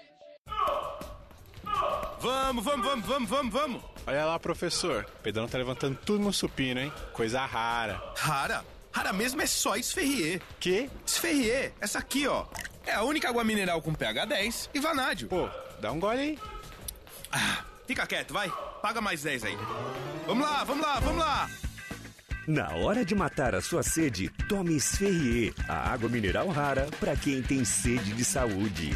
Vamos, vamos, vamos, vamos, vamos, vamos. Olha lá, professor. O Pedrão tá levantando tudo no supino, hein? Coisa rara. Rara? Rara mesmo é só esferrier. Que? Esferrier. Essa aqui, ó. É a única água mineral com pH 10 e vanádio. Pô, dá um gole aí. Ah, fica quieto, vai. Paga mais 10 aí. Vamos lá, vamos lá, vamos lá. Na hora de matar a sua sede, tome Esferrier, a água mineral rara para quem tem sede de saúde.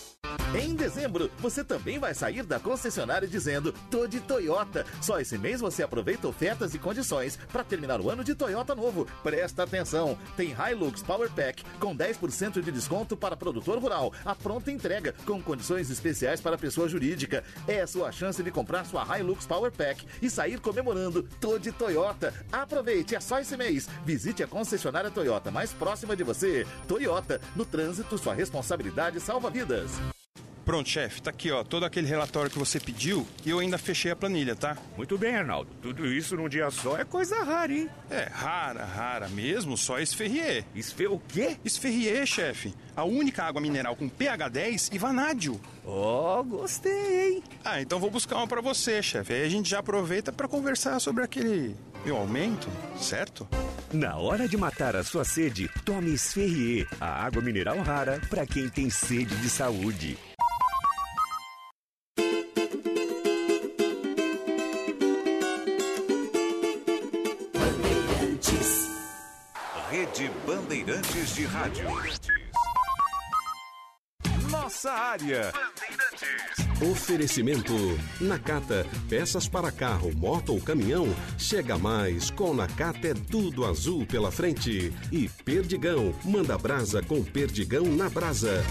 Em dezembro, você também vai sair da concessionária dizendo Tô de Toyota. Só esse mês você aproveita ofertas e condições para terminar o ano de Toyota novo. Presta atenção! Tem Hilux Power Pack com 10% de desconto para produtor rural. A pronta entrega com condições especiais para pessoa jurídica. É a sua chance de comprar sua Hilux Power Pack e sair comemorando Tô de Toyota. Aproveite, é só esse mês. Visite a concessionária Toyota mais próxima de você. Toyota, no trânsito, sua responsabilidade salva vidas. Pronto, chefe, tá aqui, ó, todo aquele relatório que você pediu e eu ainda fechei a planilha, tá? Muito bem, Arnaldo. Tudo isso num dia só é coisa rara, hein? É, rara, rara mesmo, só esferrier. Esfe o quê? Esferrier, chefe. A única água mineral com pH 10 e vanádio. Ó, oh, gostei, hein? Ah, então vou buscar uma pra você, chefe. Aí a gente já aproveita para conversar sobre aquele meu aumento, certo? Na hora de matar a sua sede, tome Esferrier, a água mineral rara para quem tem sede de saúde. Rádio. Nossa área. Oferecimento. Nakata, peças para carro, moto ou caminhão. Chega mais, com Nakata é tudo azul pela frente. E Perdigão, manda brasa com Perdigão na brasa.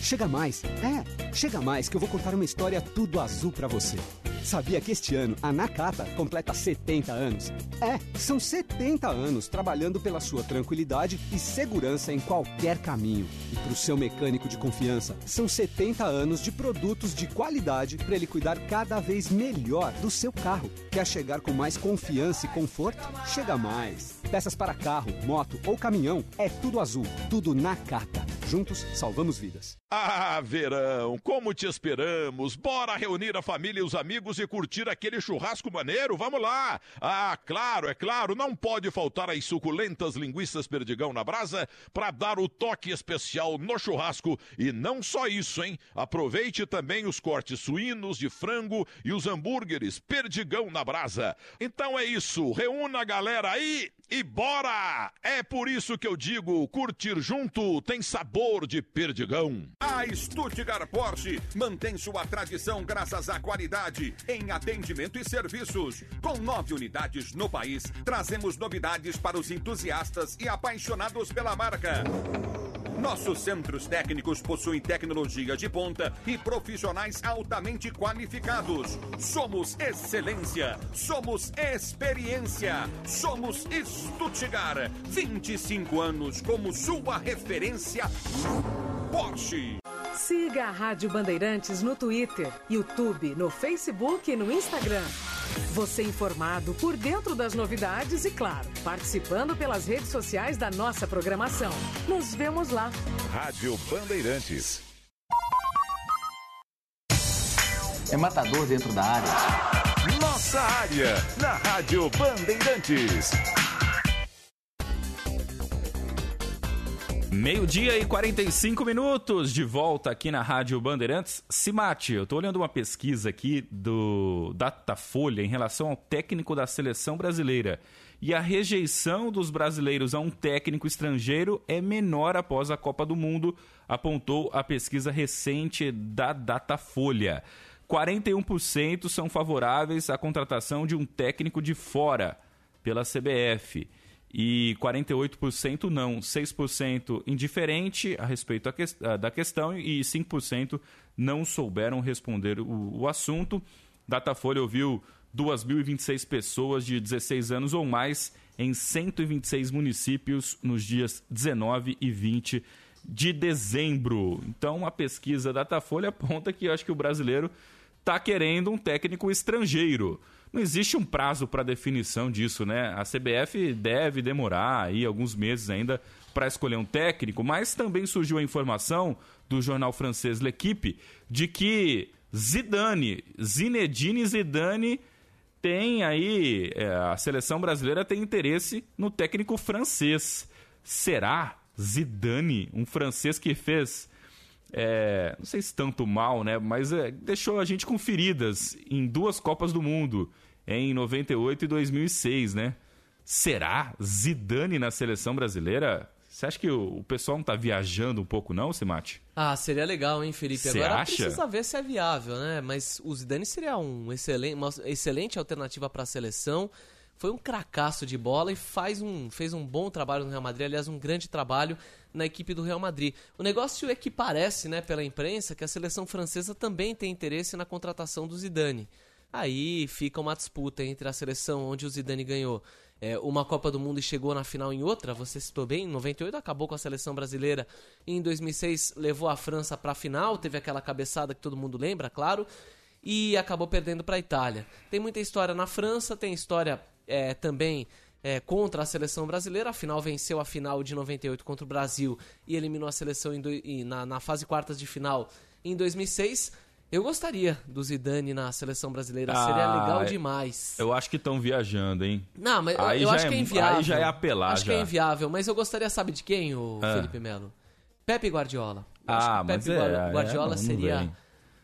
Chega mais. É, chega mais que eu vou contar uma história tudo azul pra você. Sabia que este ano a Nakata completa 70 anos? É, são 70 anos trabalhando pela sua tranquilidade e segurança em qualquer caminho. E para o seu mecânico de confiança, são 70 anos de produtos de qualidade para ele cuidar cada vez melhor do seu carro. Quer chegar com mais confiança e conforto? Chega mais. Peças para carro, moto ou caminhão, é tudo azul, tudo Nakata. Juntos salvamos vidas. Ah, verão, como te esperamos! Bora reunir a família e os amigos e curtir aquele churrasco maneiro? Vamos lá! Ah, claro, é claro, não pode faltar as suculentas linguiças perdigão na brasa para dar o toque especial no churrasco. E não só isso, hein? Aproveite também os cortes suínos, de frango e os hambúrgueres perdigão na brasa. Então é isso, reúna a galera aí e bora! É por isso que eu digo, curtir junto tem sabor de perdigão. A Stuttgart Porsche mantém sua tradição graças à qualidade em atendimento e serviços. Com nove unidades no país, trazemos novidades para os entusiastas e apaixonados pela marca. Nossos centros técnicos possuem tecnologia de ponta e profissionais altamente qualificados. Somos excelência, somos experiência, somos Stuttgart. 25 anos como sua referência Porsche. Siga a Rádio Bandeirantes no Twitter, YouTube, no Facebook e no Instagram. Você informado por dentro das novidades e, claro, participando pelas redes sociais da nossa programação. Nos vemos lá. Rádio Bandeirantes. É matador dentro da área. Nossa área, na Rádio Bandeirantes. Meio-dia e 45 minutos, de volta aqui na Rádio Bandeirantes. Simate, eu tô olhando uma pesquisa aqui do Datafolha em relação ao técnico da seleção brasileira. E a rejeição dos brasileiros a um técnico estrangeiro é menor após a Copa do Mundo, apontou a pesquisa recente da Datafolha. 41% são favoráveis à contratação de um técnico de fora pela CBF e 48% não, 6% indiferente a respeito da questão e 5% não souberam responder o, o assunto. Datafolha ouviu 2.026 pessoas de 16 anos ou mais em 126 municípios nos dias 19 e 20 de dezembro. Então, a pesquisa Datafolha aponta que eu acho que o brasileiro está querendo um técnico estrangeiro não existe um prazo para definição disso, né? A CBF deve demorar aí alguns meses ainda para escolher um técnico, mas também surgiu a informação do jornal francês L'Equipe de que Zidane, Zinedine Zidane tem aí, é, a seleção brasileira tem interesse no técnico francês. Será Zidane, um francês que fez é, não sei se tanto mal, né? Mas é, deixou a gente com feridas em duas Copas do Mundo em 98 e 2006, né? Será Zidane na seleção brasileira? Você acha que o, pessoal não tá viajando um pouco, não, Simate? Ah, seria legal, hein, Felipe? Cê Agora acha? precisa ver se é viável, né? Mas o Zidane seria um excelente, uma excelente alternativa para a seleção. Foi um cracaço de bola e faz um, fez um bom trabalho no Real Madrid, aliás, um grande trabalho na equipe do Real Madrid. O negócio é que parece, né, pela imprensa, que a seleção francesa também tem interesse na contratação do Zidane. Aí fica uma disputa entre a seleção onde o Zidane ganhou é, uma Copa do Mundo e chegou na final em outra. Você citou bem, em 98 acabou com a seleção brasileira. E em 2006 levou a França para a final, teve aquela cabeçada que todo mundo lembra, claro. E acabou perdendo para a Itália. Tem muita história na França, tem história é, também é, contra a seleção brasileira. Afinal, venceu a final de 98 contra o Brasil e eliminou a seleção do, na, na fase quartas de final em 2006. Eu gostaria do Zidane na seleção brasileira, ah, seria legal demais. Eu acho que estão viajando, hein? Não, mas aí eu acho é, que é inviável. Aí já é apelar, Acho já. que é inviável, mas eu gostaria, sabe de quem, o ah. Felipe Melo? Pepe Guardiola. Eu ah, mas Pepe é, Guardiola é, não, seria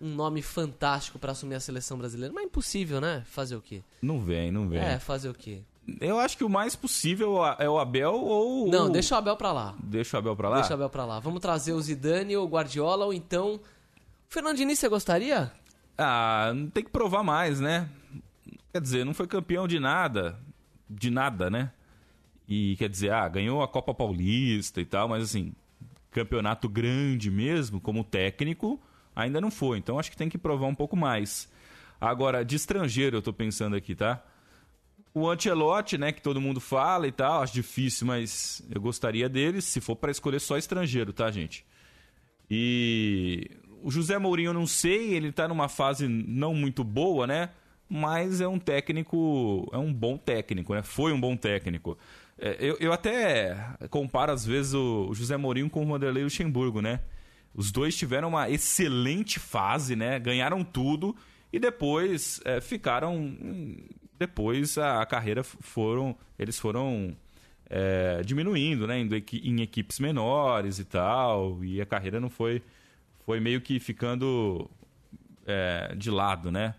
um nome fantástico para assumir a seleção brasileira. Mas é impossível, né? Fazer o quê? Não vem, não vem. É, fazer o quê? Eu acho que o mais possível é o Abel ou. Não, deixa o Abel pra lá. Deixa o Abel pra lá? Deixa o Abel pra lá. Vamos trazer o Zidane ou o Guardiola ou então. Fernando Diniz, você gostaria? Ah, tem que provar mais, né? Quer dizer, não foi campeão de nada. De nada, né? E quer dizer, ah, ganhou a Copa Paulista e tal, mas assim, campeonato grande mesmo, como técnico, ainda não foi. Então acho que tem que provar um pouco mais. Agora, de estrangeiro, eu tô pensando aqui, tá? O Ancelotti, né, que todo mundo fala e tal, acho difícil, mas eu gostaria dele, se for para escolher só estrangeiro, tá, gente? E o José Mourinho, não sei, ele tá numa fase não muito boa, né? Mas é um técnico, é um bom técnico, né? Foi um bom técnico. É, eu, eu até comparo, às vezes, o José Mourinho com o Vanderlei Luxemburgo, né? Os dois tiveram uma excelente fase, né? Ganharam tudo e depois é, ficaram. Depois a, carreira foram. Eles foram é, diminuindo, né? Indo em equipes menores e tal. E a carreira não foi. Foi meio que ficando é, de lado, né?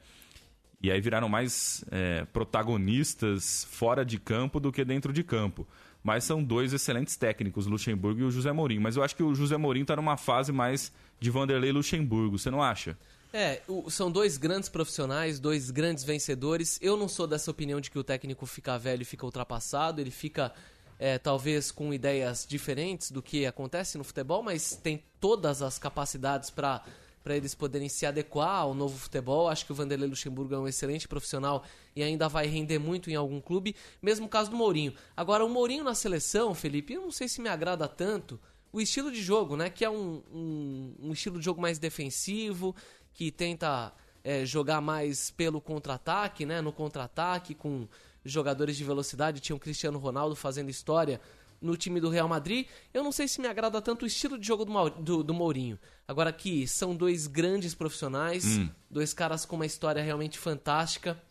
E aí viraram mais é, protagonistas fora de campo do que dentro de campo. Mas são dois excelentes técnicos, Luxemburgo e o José Mourinho. Mas eu acho que o José Mourinho está numa fase mais de Vanderlei Luxemburgo, você não acha? É, o, são dois grandes profissionais, dois grandes vencedores. Eu não sou dessa opinião de que o técnico fica velho e fica ultrapassado. Ele fica, é, talvez, com ideias diferentes do que acontece no futebol, mas tem todas as capacidades para para eles poderem se adequar ao novo futebol. Acho que o Vanderlei Luxemburgo é um excelente profissional e ainda vai render muito em algum clube. Mesmo caso do Mourinho. Agora, o Mourinho na seleção, Felipe, eu não sei se me agrada tanto o estilo de jogo, né? Que é um, um, um estilo de jogo mais defensivo, que tenta é, jogar mais pelo contra-ataque, né? No contra-ataque, com jogadores de velocidade. Tinha o Cristiano Ronaldo fazendo história no time do Real Madrid. Eu não sei se me agrada tanto o estilo de jogo do, do, do Mourinho. Agora que são dois grandes profissionais, hum. dois caras com uma história realmente fantástica.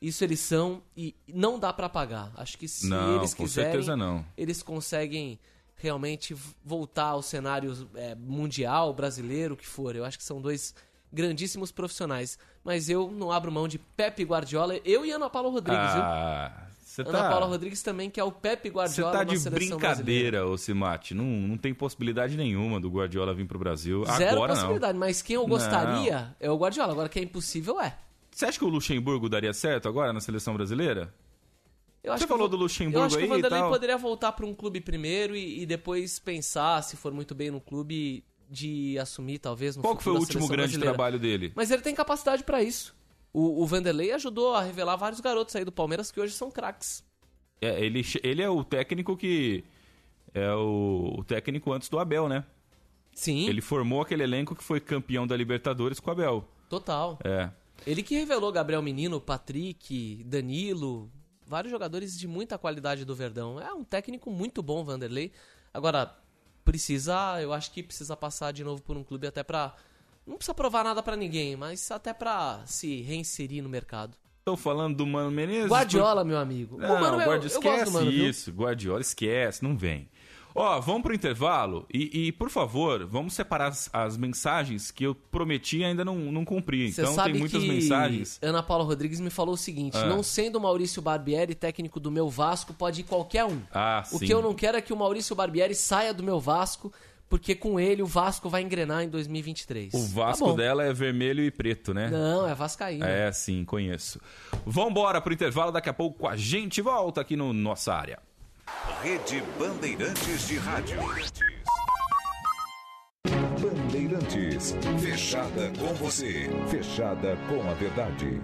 Isso eles são e não dá para apagar. Acho que se não, eles quiserem, não. eles conseguem realmente voltar ao cenário é, mundial, brasileiro, o que for. Eu acho que são dois grandíssimos profissionais. Mas eu não abro mão de Pepe Guardiola, eu e Ana Paula Rodrigues, ah, viu? Ana tá... Paula Rodrigues também, que é o Pepe Guardiola Você tá de brincadeira, ô Simate. Não, não tem possibilidade nenhuma do Guardiola vir pro Brasil. Zero Agora possibilidade, não. mas quem eu gostaria não. é o Guardiola. Agora, que é impossível é. Você acha que o Luxemburgo daria certo agora na seleção brasileira? Eu acho Você falou o, do Luxemburgo Eu acho que o Vanderlei poderia voltar para um clube primeiro e, e, depois pensar, se for muito bem no clube, de assumir talvez no Qual foi o último grande brasileira. trabalho dele? Mas ele tem capacidade para isso. O, o Vanderlei ajudou a revelar vários garotos aí do Palmeiras que hoje são craques. É, ele, ele é o técnico que. É o, o, técnico antes do Abel, né? Sim. Ele formou aquele elenco que foi campeão da Libertadores com o Abel. Total. É. Ele que revelou Gabriel Menino, Patrick, Danilo, vários jogadores de muita qualidade do Verdão. É um técnico muito bom, Vanderlei. Agora, precisa, eu acho que precisa passar de novo por um clube até pra. Não precisa provar nada para ninguém, mas até pra se reinserir no mercado. Estão falando do Mano Menezes? Guardiola, meu amigo. Não, o Mano, Guardiola, eu, esquece eu Mano, isso. Guardiola, esquece, não vem. Ó, vamos pro intervalo e, e, por favor, vamos separar as, as, mensagens que eu prometi e ainda não, não cumpri. Cê então tem muitas mensagens. Ana Paula Rodrigues me falou o seguinte: Ah. não sendo o Maurício Barbieri técnico do meu Vasco, pode ir qualquer um. Ah, o sim. que eu não quero é que o Maurício Barbieri saia do meu Vasco, porque com ele o Vasco vai engrenar em 2023. O Vasco Tá dela é vermelho e preto, né? Não, é Vascaíno. É, sim, conheço. Vambora pro intervalo, daqui a pouco a gente volta aqui no Nossa Área. Rede Bandeirantes de Rádio. Bandeirantes, fechada com você, fechada com a verdade.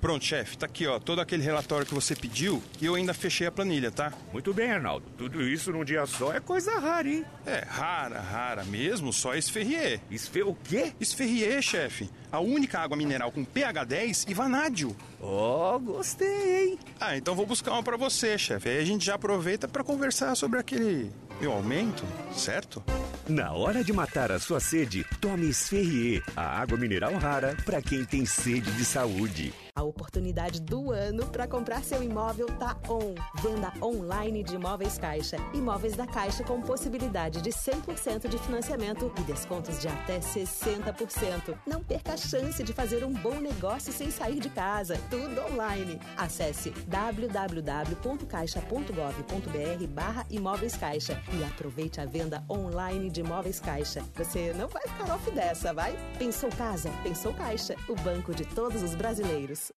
Pronto, chefe, tá aqui, ó, todo aquele relatório que você pediu e eu ainda fechei a planilha, tá? Muito bem, Arnaldo. Tudo isso num dia só é coisa rara, hein? É, rara, rara mesmo, só esferrier. Esfe o quê? Esferrier, chefe. A única água mineral com pH 10 e vanádio. Ó, oh, gostei, hein? Ah, então vou buscar uma pra você, chefe. Aí a gente já aproveita para conversar sobre aquele meu aumento, certo? Na hora de matar a sua sede, tome Esferrier, a água mineral rara para quem tem sede de saúde. A oportunidade do ano para comprar seu imóvel tá on. Venda online de Imóveis Caixa. Imóveis da Caixa com possibilidade de 100% de financiamento e descontos de até 60%. Não perca a chance de fazer um bom negócio sem sair de casa. Tudo online. Acesse www.caixa.gov.br barra Imóveis Caixa e aproveite a venda online de Imóveis Caixa. Você não vai ficar off dessa, vai? Pensou casa? Pensou Caixa. O banco de todos os brasileiros.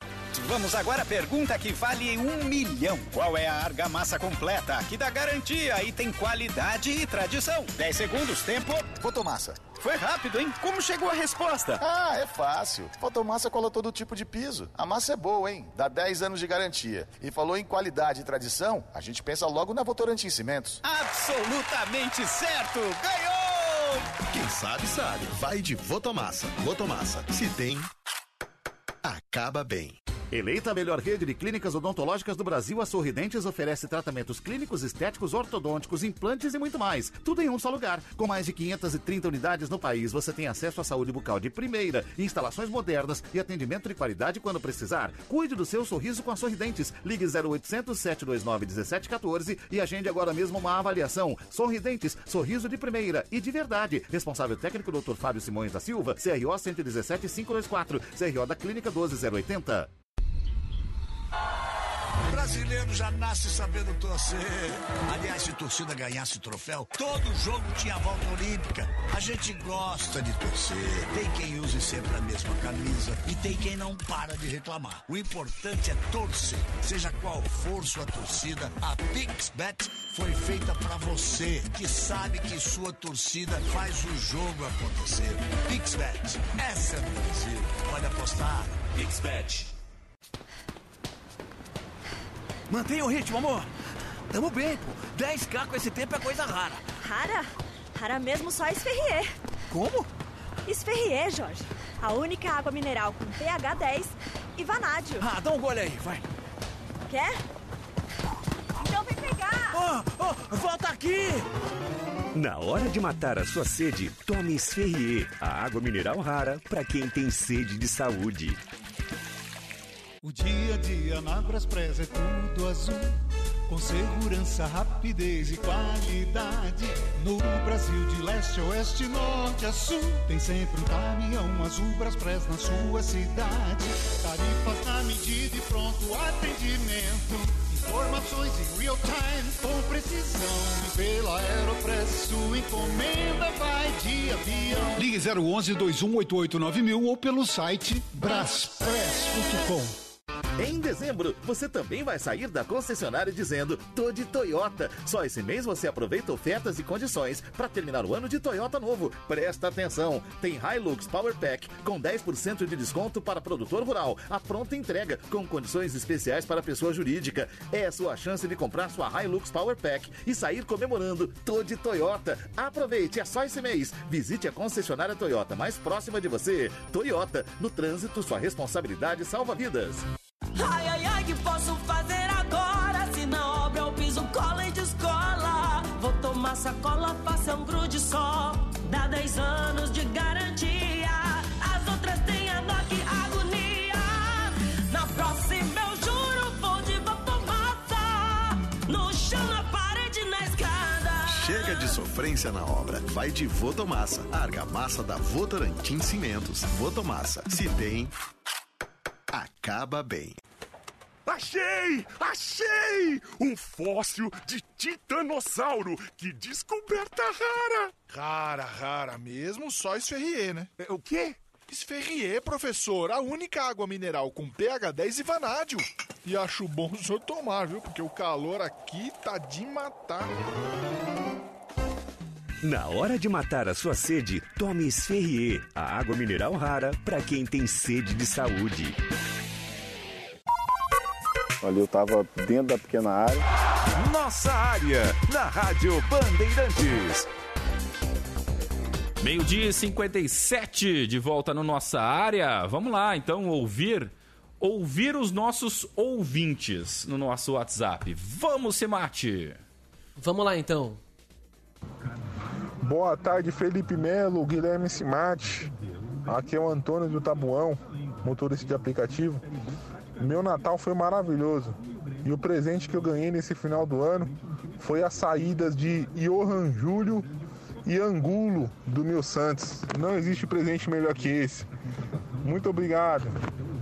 Vamos agora à pergunta que vale um milhão. Qual é a argamassa completa que dá garantia e tem qualidade e tradição? 10 segundos, tempo. Fotomassa. Foi rápido, hein? Como chegou a resposta? Ah, é fácil. Fotomassa cola todo tipo de piso. A massa é boa, hein? Dá 10 anos de garantia. E falou em qualidade e tradição, a gente pensa logo na Votorantim Cimentos. Absolutamente certo! Ganhou! Quem sabe, sabe. Vai de Votomassa. Votomassa. Se tem, acaba bem. Eleita a melhor rede de clínicas odontológicas do Brasil, a Sorridentes oferece tratamentos clínicos, estéticos, ortodônticos, implantes e muito mais. Tudo em um só lugar. Com mais de 530 unidades no país, você tem acesso à saúde bucal de primeira, instalações modernas e atendimento de qualidade quando precisar. Cuide do seu sorriso com a Sorridentes. Ligue 0800 729 1714 e agende agora mesmo uma avaliação. Sorridentes, sorriso de primeira e de verdade. Responsável técnico Dr. Fábio Simões da Silva, CRO 117 524, CRO da Clínica 12080. Brasileiro já nasce sabendo torcer. Aliás, se torcida ganhasse troféu, todo jogo tinha volta olímpica. A gente gosta de torcer. Tem quem use sempre a mesma camisa e tem quem não para de reclamar. O importante é torcer. Seja qual for sua torcida, a PixBet foi feita para você, que sabe que sua torcida faz o jogo acontecer. PixBet, essa é do Brasil. Pode apostar. PixBet. Mantenha o ritmo, amor. Tamo bem, pô. 10k com esse tempo é coisa rara. Rara? Rara mesmo só Esferrier. Como? Esferrier, Jorge. A única água mineral com pH 10 e vanádio. Ah, dá um gole aí, vai. Quer? Pegar! Oh, oh, volta aqui! Na hora de matar a sua sede, tome Esferrier, a água mineral rara para quem tem sede de saúde. O dia a dia na Braspress é tudo azul. Com segurança, rapidez e qualidade. No Brasil, de leste a oeste, norte a sul. Tem sempre um caminhão azul Braspress na sua cidade. Tarifas na medida e pronto atendimento. Informações em real time com precisão. E pela Aeropress, sua encomenda vai de avião. Ligue 011 2188 ou pelo site braspress.com. Em dezembro, você também vai sair da concessionária dizendo tô de Toyota. Só esse mês você aproveita ofertas e condições para terminar o ano de Toyota novo. Presta atenção, tem Hilux Power Pack com 10% de desconto para produtor rural. A pronta entrega com condições especiais para pessoa jurídica. É a sua chance de comprar sua Hilux Power Pack e sair comemorando tô de Toyota. Aproveite, é só esse mês. Visite a concessionária Toyota mais próxima de você. Toyota, no trânsito, sua responsabilidade salva vidas. Ai, ai, ai, que posso fazer agora? Se na obra eu piso cola e descola. Vou tomar sacola, faça um grude só. Dá 10 anos de garantia. As outras têm a que agonia. Na próxima eu juro, vou de massa. No chão, na parede, na escada. Chega de sofrência na obra. Vai de Votomassa. Argamassa da Votorantim Cimentos. Votomassa. Se tem, acaba bem. Achei! Achei! Um fóssil de titanossauro! Que descoberta rara! Rara, rara mesmo, só Esferrier, né? O quê? Esferrier, professor, a única água mineral com pH 10 e vanádio. E acho bom o senhor tomar, viu? Porque o calor aqui tá de matar. Na hora de matar a sua sede, tome Esferrier, a água mineral rara para quem tem sede de saúde. Ali eu tava dentro da pequena área. Nossa área, na Rádio Bandeirantes. Meio-dia e 57, de volta no nossa área. Vamos lá, então, ouvir ouvir os nossos ouvintes no nosso WhatsApp. Vamos, Semate! Vamos lá, então. Boa tarde, Felipe Melo, Guilherme Simati. Aqui é o Antônio do Tabuão, motorista de aplicativo. Meu Natal foi maravilhoso. E o presente que eu ganhei nesse final do ano foi as saídas de Johan Júlio e Angulo do Nil Santos. Não existe presente melhor que esse. Muito obrigado.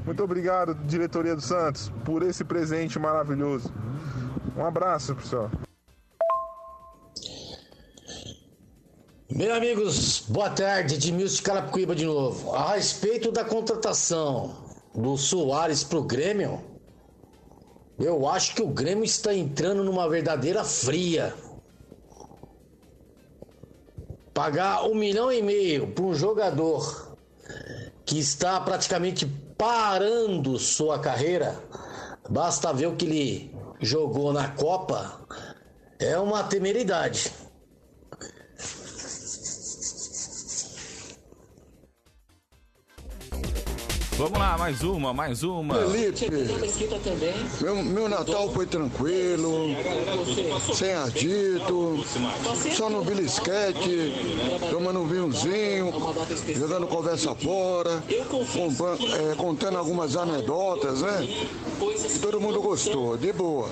Muito obrigado, diretoria do Santos, por esse presente maravilhoso. Um abraço, pessoal. Meus amigos, boa tarde, Edmilson de Carapicuíba de novo. A respeito da contratação do Soares pro Grêmio, eu acho que o Grêmio está entrando numa verdadeira fria. Pagar um milhão e meio para um jogador que está praticamente parando sua carreira, basta ver o que ele jogou na Copa, é uma temeridade. Vamos lá, mais uma, mais uma. Felipe, meu, meu Natal foi tranquilo, sem adito, só no belisquete, tomando um vinhozinho, jogando conversa fora, é, contando algumas anedotas, né? E todo mundo gostou, de boa.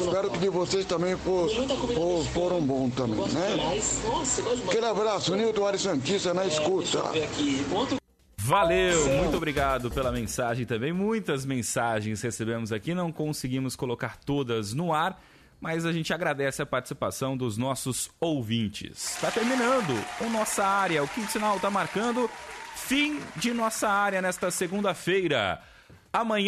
Espero que de vocês também for, for- foram bons também, né? Aquele abraço, Nilton Ari Santista na escuta. Valeu, muito obrigado pela mensagem também. Muitas mensagens recebemos aqui, não conseguimos colocar todas no ar, mas a gente agradece a participação dos nossos ouvintes. Está terminando o nossa área, o quinto sinal está marcando fim de nossa área nesta segunda-feira. Amanhã